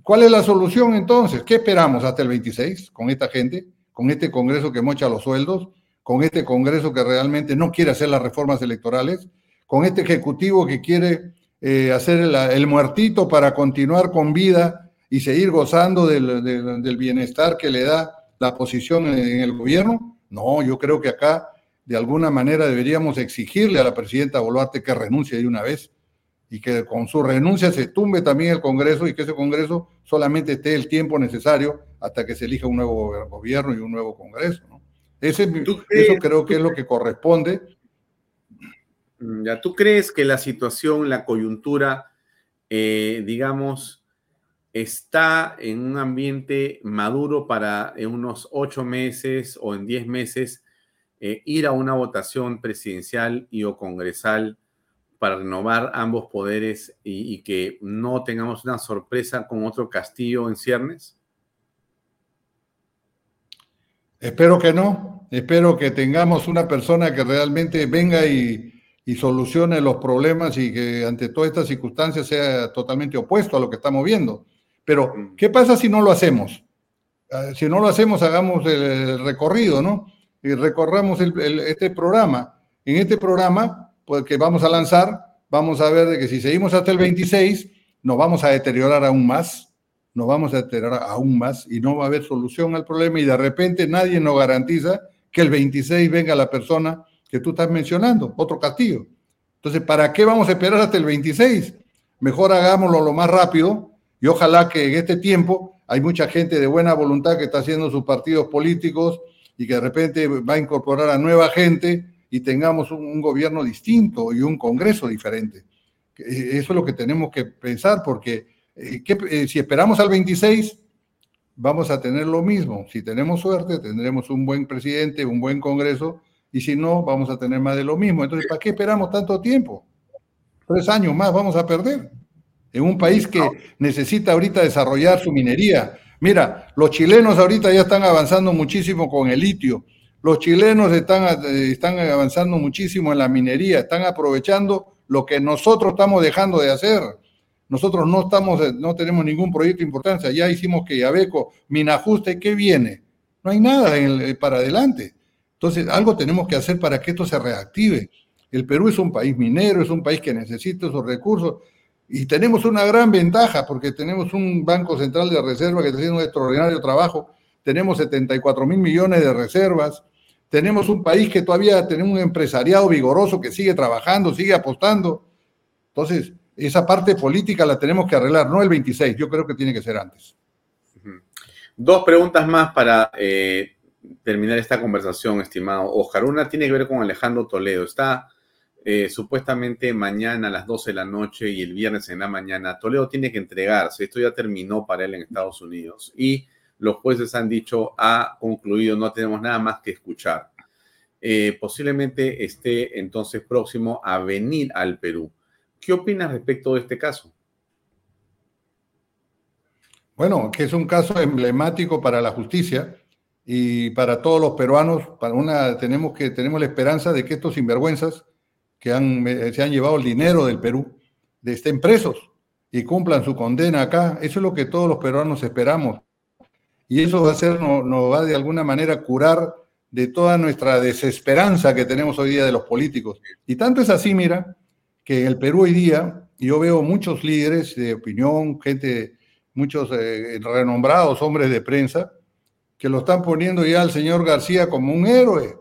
Speaker 6: ¿Cuál es la solución entonces? ¿Qué esperamos hasta el 26 con esta gente, con este Congreso que mocha los sueldos, con este Congreso que realmente no quiere hacer las reformas electorales, con este Ejecutivo que quiere eh, hacer el, muertito para continuar con vida y seguir gozando del, bienestar que le da la posición en el gobierno? No, yo creo que acá de alguna manera deberíamos exigirle a la presidenta Boluarte que renuncie de una vez y que con su renuncia se tumbe también el Congreso y que ese Congreso solamente esté el tiempo necesario hasta que se elija un nuevo gobierno y un nuevo Congreso. ¿no? Ese, eso creo que es lo que corresponde.
Speaker 3: Mm, ya, ¿Tú crees que la situación, la coyuntura, eh, digamos, está en un ambiente maduro para en unos ocho meses o en diez meses eh, ir a una votación presidencial y o congresal para renovar ambos poderes y, que no tengamos una sorpresa con otro Castillo en ciernes?
Speaker 6: Espero que no. Espero que tengamos una persona que realmente venga y, y solucione los problemas y que ante todas estas circunstancias sea totalmente opuesto a lo que estamos viendo. Pero. ¿qué pasa si no lo hacemos? Ah, si no lo hacemos, hagamos el recorrido, ¿no? Y recorramos este programa. En este programa, pues, que vamos a lanzar, vamos a ver de que si seguimos hasta el 26, nos vamos a deteriorar aún más, nos vamos a deteriorar aún más y no va a haber solución al problema y de repente nadie nos garantiza que el 26 venga la persona que tú estás mencionando, otro castillo. Entonces, ¿para qué vamos a esperar hasta el 26? Mejor hagámoslo lo más rápido y ojalá que en este tiempo hay mucha gente de buena voluntad que está haciendo sus partidos políticos, y que de repente va a incorporar a nueva gente y tengamos un, gobierno distinto y un Congreso diferente. Eh, eso es lo que tenemos que pensar, porque eh, eh, si esperamos al 26, vamos a tener lo mismo. Si tenemos suerte, tendremos un buen presidente, un buen Congreso, y si no, vamos a tener más de lo mismo. Entonces, ¿para qué esperamos tanto tiempo? Tres años más vamos a perder. En un país que necesita ahorita desarrollar su minería, Mira, los chilenos ahorita ya están avanzando muchísimo con el litio. Los chilenos están, eh, están avanzando muchísimo en la minería, están aprovechando lo que nosotros estamos dejando de hacer. Nosotros no estamos, eh, no tenemos ningún proyecto de importancia. Ya hicimos que Yabeco, Minajuste, ¿qué viene? No hay nada eh, para adelante. Entonces, algo tenemos que hacer para que esto se reactive. El Perú es un país minero, es un país que necesita esos recursos. Y tenemos una gran ventaja porque tenemos un Banco Central de Reserva que está haciendo un extraordinario trabajo. Tenemos 74 mil millones de reservas. Tenemos un país que todavía tenemos un empresariado vigoroso que sigue trabajando, sigue apostando. Entonces, esa parte política la tenemos que arreglar, no el 26, yo creo que tiene que ser antes.
Speaker 3: Dos preguntas más para eh, terminar esta conversación, estimado Oscar. Una tiene que ver con Alejandro Toledo. Está eh, supuestamente mañana a las 12 de la noche y el viernes en la mañana, Toledo tiene que entregarse. Esto ya terminó para él en Estados Unidos. Y los jueces han dicho, ha concluido, no tenemos nada más que escuchar. Eh, posiblemente esté entonces próximo a venir al Perú. ¿Qué opinas respecto de este caso?
Speaker 6: Bueno, que es un caso emblemático para la justicia y para todos los peruanos. Para una, tenemos, que, tenemos la esperanza de que estos sinvergüenzas que se han llevado el dinero del Perú, de estén presos y cumplan su condena acá. Eso es lo que todos los peruanos esperamos. Y eso va a ser, nos no va de alguna manera curar de toda nuestra desesperanza que tenemos hoy día de los políticos. Y tanto es así, mira, que en el Perú hoy día yo veo muchos líderes de opinión, gente, muchos eh, renombrados hombres de prensa, que lo están poniendo ya al señor García como un héroe,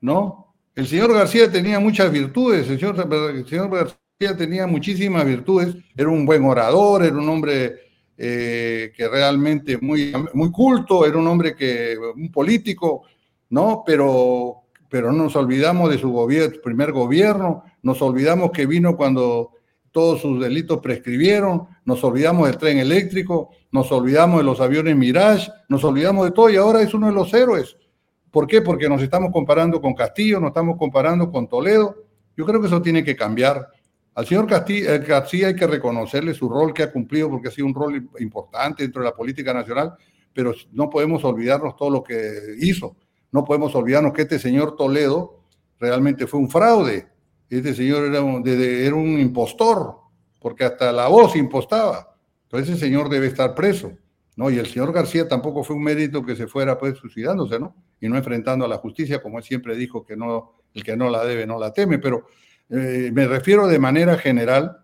Speaker 6: ¿no? El señor García tenía muchas virtudes, el señor, García tenía muchísimas virtudes, era un buen orador, era un hombre eh, que realmente muy, muy culto, era un hombre que, un político, ¿no? Pero, pero no nos olvidamos de su gobierno, primer gobierno, nos olvidamos que vino cuando todos sus delitos prescribieron, nos olvidamos del tren eléctrico, nos olvidamos de los aviones Mirage, nos olvidamos de todo y ahora es uno de los héroes. ¿Por qué? Porque nos estamos comparando con Castillo, nos estamos comparando con Toledo. Yo creo que eso tiene que cambiar. Al señor Castillo, García hay que reconocerle su rol que ha cumplido porque ha sido un rol importante dentro de la política nacional, pero no podemos olvidarnos todo lo que hizo. No podemos olvidarnos que este señor Toledo realmente fue un fraude. Este señor era un, era un impostor, porque hasta la voz impostaba. Entonces ese señor debe estar preso. ¿no? Y el señor García tampoco fue un mérito que se fuera pues suicidándose, ¿no? Y no enfrentando a la justicia, como él siempre dijo que no, el que no la debe no la teme, pero eh, me refiero de manera general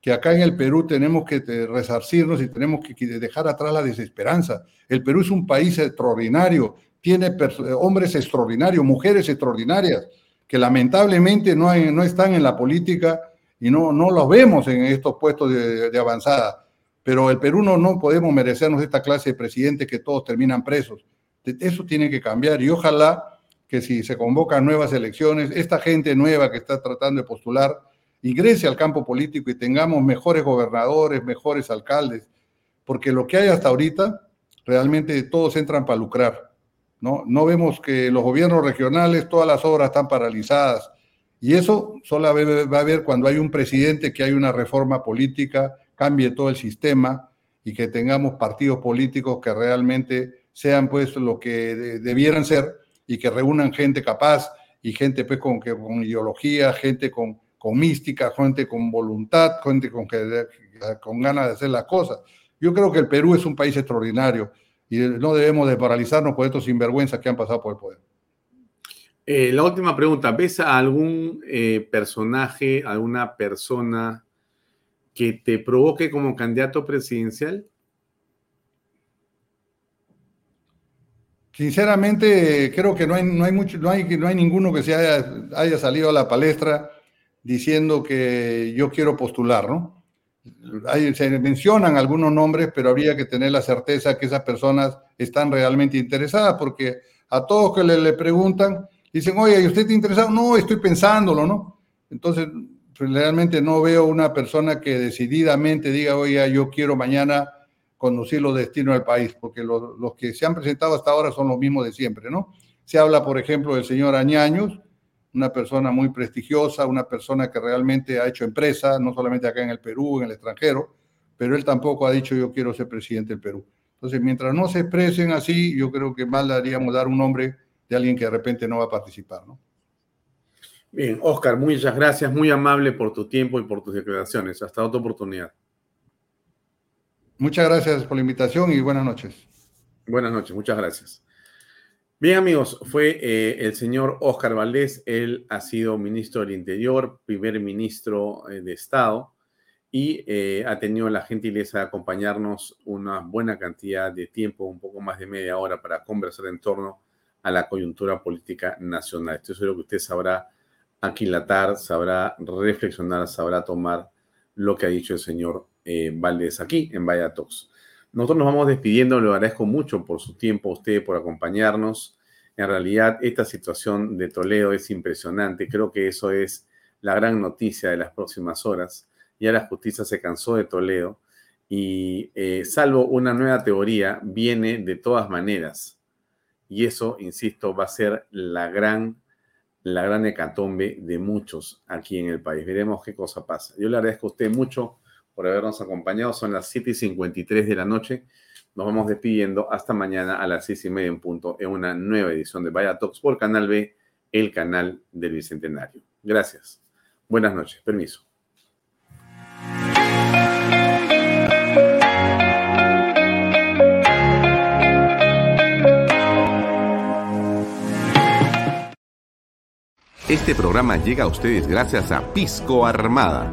Speaker 6: que acá en el Perú tenemos que resarcirnos y tenemos que dejar atrás la desesperanza. El Perú es un país extraordinario, tiene hombres extraordinarios, mujeres extraordinarias, que lamentablemente no, no están en la política y no, no los vemos en estos puestos de, de avanzada. Pero el Perú no, no podemos merecernos esta clase de presidentes que todos terminan presos. Eso tiene que cambiar y ojalá que si se convocan nuevas elecciones, esta gente nueva que está tratando de postular ingrese al campo político y tengamos mejores gobernadores, mejores alcaldes, porque lo que hay hasta ahorita, realmente todos entran para lucrar. ¿no? No vemos que los gobiernos regionales, todas las obras están paralizadas. Y eso solo va a haber cuando hay un presidente que hay una reforma política, cambie todo el sistema y que tengamos partidos políticos que realmente sean pues lo que debieran ser y que reúnan gente capaz y gente pues con, con ideología, gente con, con mística, gente con voluntad, gente con, con ganas de hacer las cosas. Yo creo que el Perú es un país extraordinario y no debemos de paralizarnos por estos sinvergüenzas que han pasado por el poder.
Speaker 3: Eh, la última pregunta, ¿ves a algún eh, personaje, alguna persona que te provoque como candidato presidencial?
Speaker 6: Sinceramente, creo que no hay, no hay, mucho, no hay, no hay ninguno que se haya, haya salido a la palestra diciendo que yo quiero postular, ¿no? se mencionan algunos nombres, pero habría que tener la certeza que esas personas están realmente interesadas, porque a todos que le, preguntan, dicen, oye, ¿y usted está interesado? No, estoy pensándolo, ¿no? Entonces, realmente no veo una persona que decididamente diga, oye, yo quiero mañana conducir los destinos del país, porque los, los, que se han presentado hasta ahora son los mismos de siempre, ¿no? Se habla, por ejemplo, del señor Añaños, una persona muy prestigiosa, una persona que realmente ha hecho empresa, no solamente acá en el Perú, en el extranjero, pero él tampoco ha dicho yo quiero ser presidente del Perú. Entonces, mientras no se expresen así, yo creo que mal daríamos dar un nombre de alguien que de repente no va a participar, ¿no?
Speaker 3: Bien, Oscar, muchas gracias, muy amable por tu tiempo y por tus declaraciones. Hasta otra oportunidad.
Speaker 6: Muchas gracias por la invitación y buenas noches.
Speaker 3: Buenas noches, muchas gracias. Bien, amigos, fue eh, el señor Oscar Valdés. Él ha sido ministro del Interior, primer ministro eh, de Estado y eh, ha tenido la gentileza de acompañarnos una buena cantidad de tiempo, un poco más de media hora, para conversar en torno a la coyuntura política nacional. Esto es lo que usted sabrá aquilatar, sabrá reflexionar, sabrá tomar lo que ha dicho el señor Valdés aquí en Vaya. Nosotros nos vamos despidiendo, le agradezco mucho por su tiempo a usted, por acompañarnos. En realidad, esta situación de Toledo es impresionante. Creo que eso es la gran noticia de las próximas horas. Ya la justicia se cansó de Toledo y, eh, salvo una nueva teoría, viene de todas maneras. Y eso, insisto, va a ser la gran la gran hecatombe de muchos aquí en el país. Veremos qué cosa pasa. Yo le agradezco a usted mucho por habernos acompañado. Son las 7 y 53 de la noche. Nos vamos despidiendo hasta mañana a las 6 y media en punto en una nueva edición de Vaya Talks por Canal B, el canal del Bicentenario. Gracias. Buenas noches. Permiso.
Speaker 8: Este programa llega a ustedes gracias a Pisco Armada.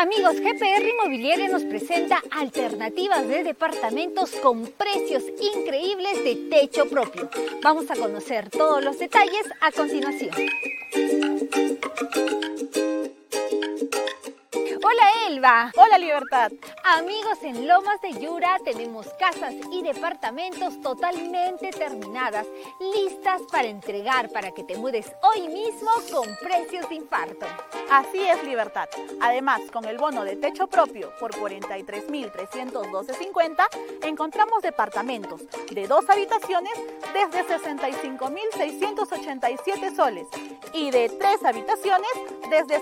Speaker 1: Amigos, GPR Inmobiliaria nos presenta alternativas de departamentos con precios increíbles de techo propio. Vamos a conocer todos los detalles a continuación. Hola Elba.
Speaker 2: Hola Libertad.
Speaker 1: Amigos, en Lomas de Yura tenemos casas y departamentos totalmente terminadas, listas para entregar para que te mudes hoy mismo con precios de infarto.
Speaker 2: Así es Libertad. Además, con el bono de techo propio por 43.312.50, encontramos departamentos de dos habitaciones desde 65.687 soles y de tres habitaciones desde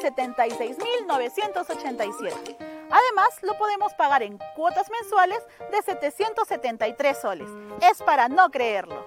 Speaker 2: 76.987. Además, lo podemos pagar en cuotas mensuales de 773 soles. Es para no creerlo.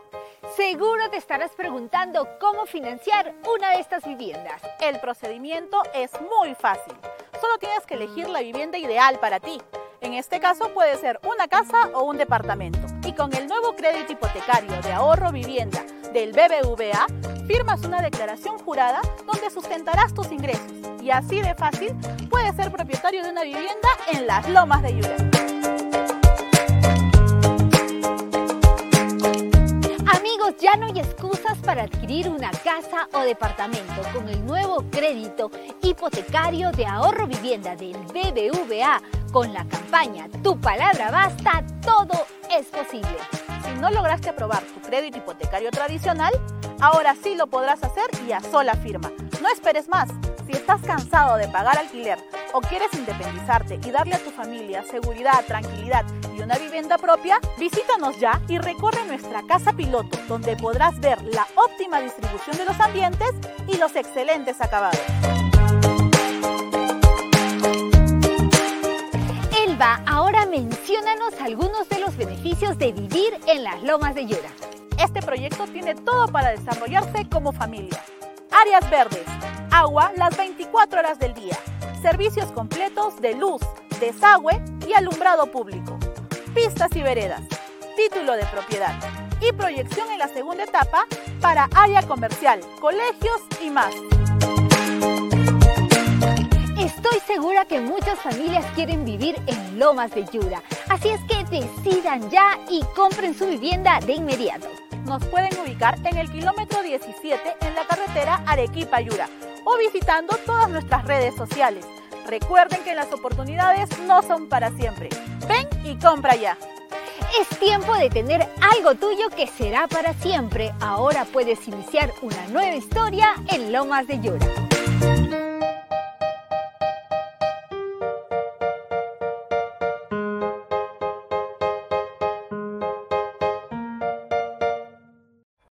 Speaker 1: Seguro te estarás preguntando cómo financiar una de estas viviendas.
Speaker 2: El procedimiento es muy fácil. Solo tienes que elegir la vivienda ideal para ti. En este caso puede ser una casa o un departamento. Y con el nuevo crédito hipotecario de ahorro vivienda del BBVA, firmas una declaración jurada donde sustentarás tus ingresos. Y así de fácil puedes ser propietario de una vivienda en las lomas de Yura.
Speaker 1: Amigos, ya no hay excusas para adquirir una casa o departamento con el nuevo crédito hipotecario de ahorro vivienda del BBVA con la campaña Tu palabra basta, todo es posible.
Speaker 2: Si no lograste aprobar tu crédito hipotecario tradicional, ahora sí lo podrás hacer y a sola firma. No esperes más. Si estás cansado de pagar alquiler o quieres independizarte y darle a tu familia seguridad, tranquilidad y una vivienda propia, visítanos ya y recorre nuestra casa piloto, donde podrás ver la óptima distribución de los ambientes y los excelentes acabados.
Speaker 1: Ahora menciónanos algunos de los beneficios de vivir en las lomas de Yura.
Speaker 2: Este proyecto tiene todo para desarrollarse como familia. Áreas verdes, agua las 24 horas del día, servicios completos de luz, desagüe y alumbrado público, pistas y veredas, título de propiedad y proyección en la segunda etapa para área comercial, colegios y más.
Speaker 1: Estoy segura que muchas familias quieren vivir en Lomas de Yura, así es que decidan ya y compren su vivienda de inmediato.
Speaker 2: Nos pueden ubicar en el kilómetro 17 en la carretera Arequipa-Yura o visitando todas nuestras redes sociales. Recuerden que las oportunidades no son para siempre. Ven y compra ya.
Speaker 1: Es tiempo de tener algo tuyo que será para siempre. Ahora puedes iniciar una nueva historia en Lomas de Yura.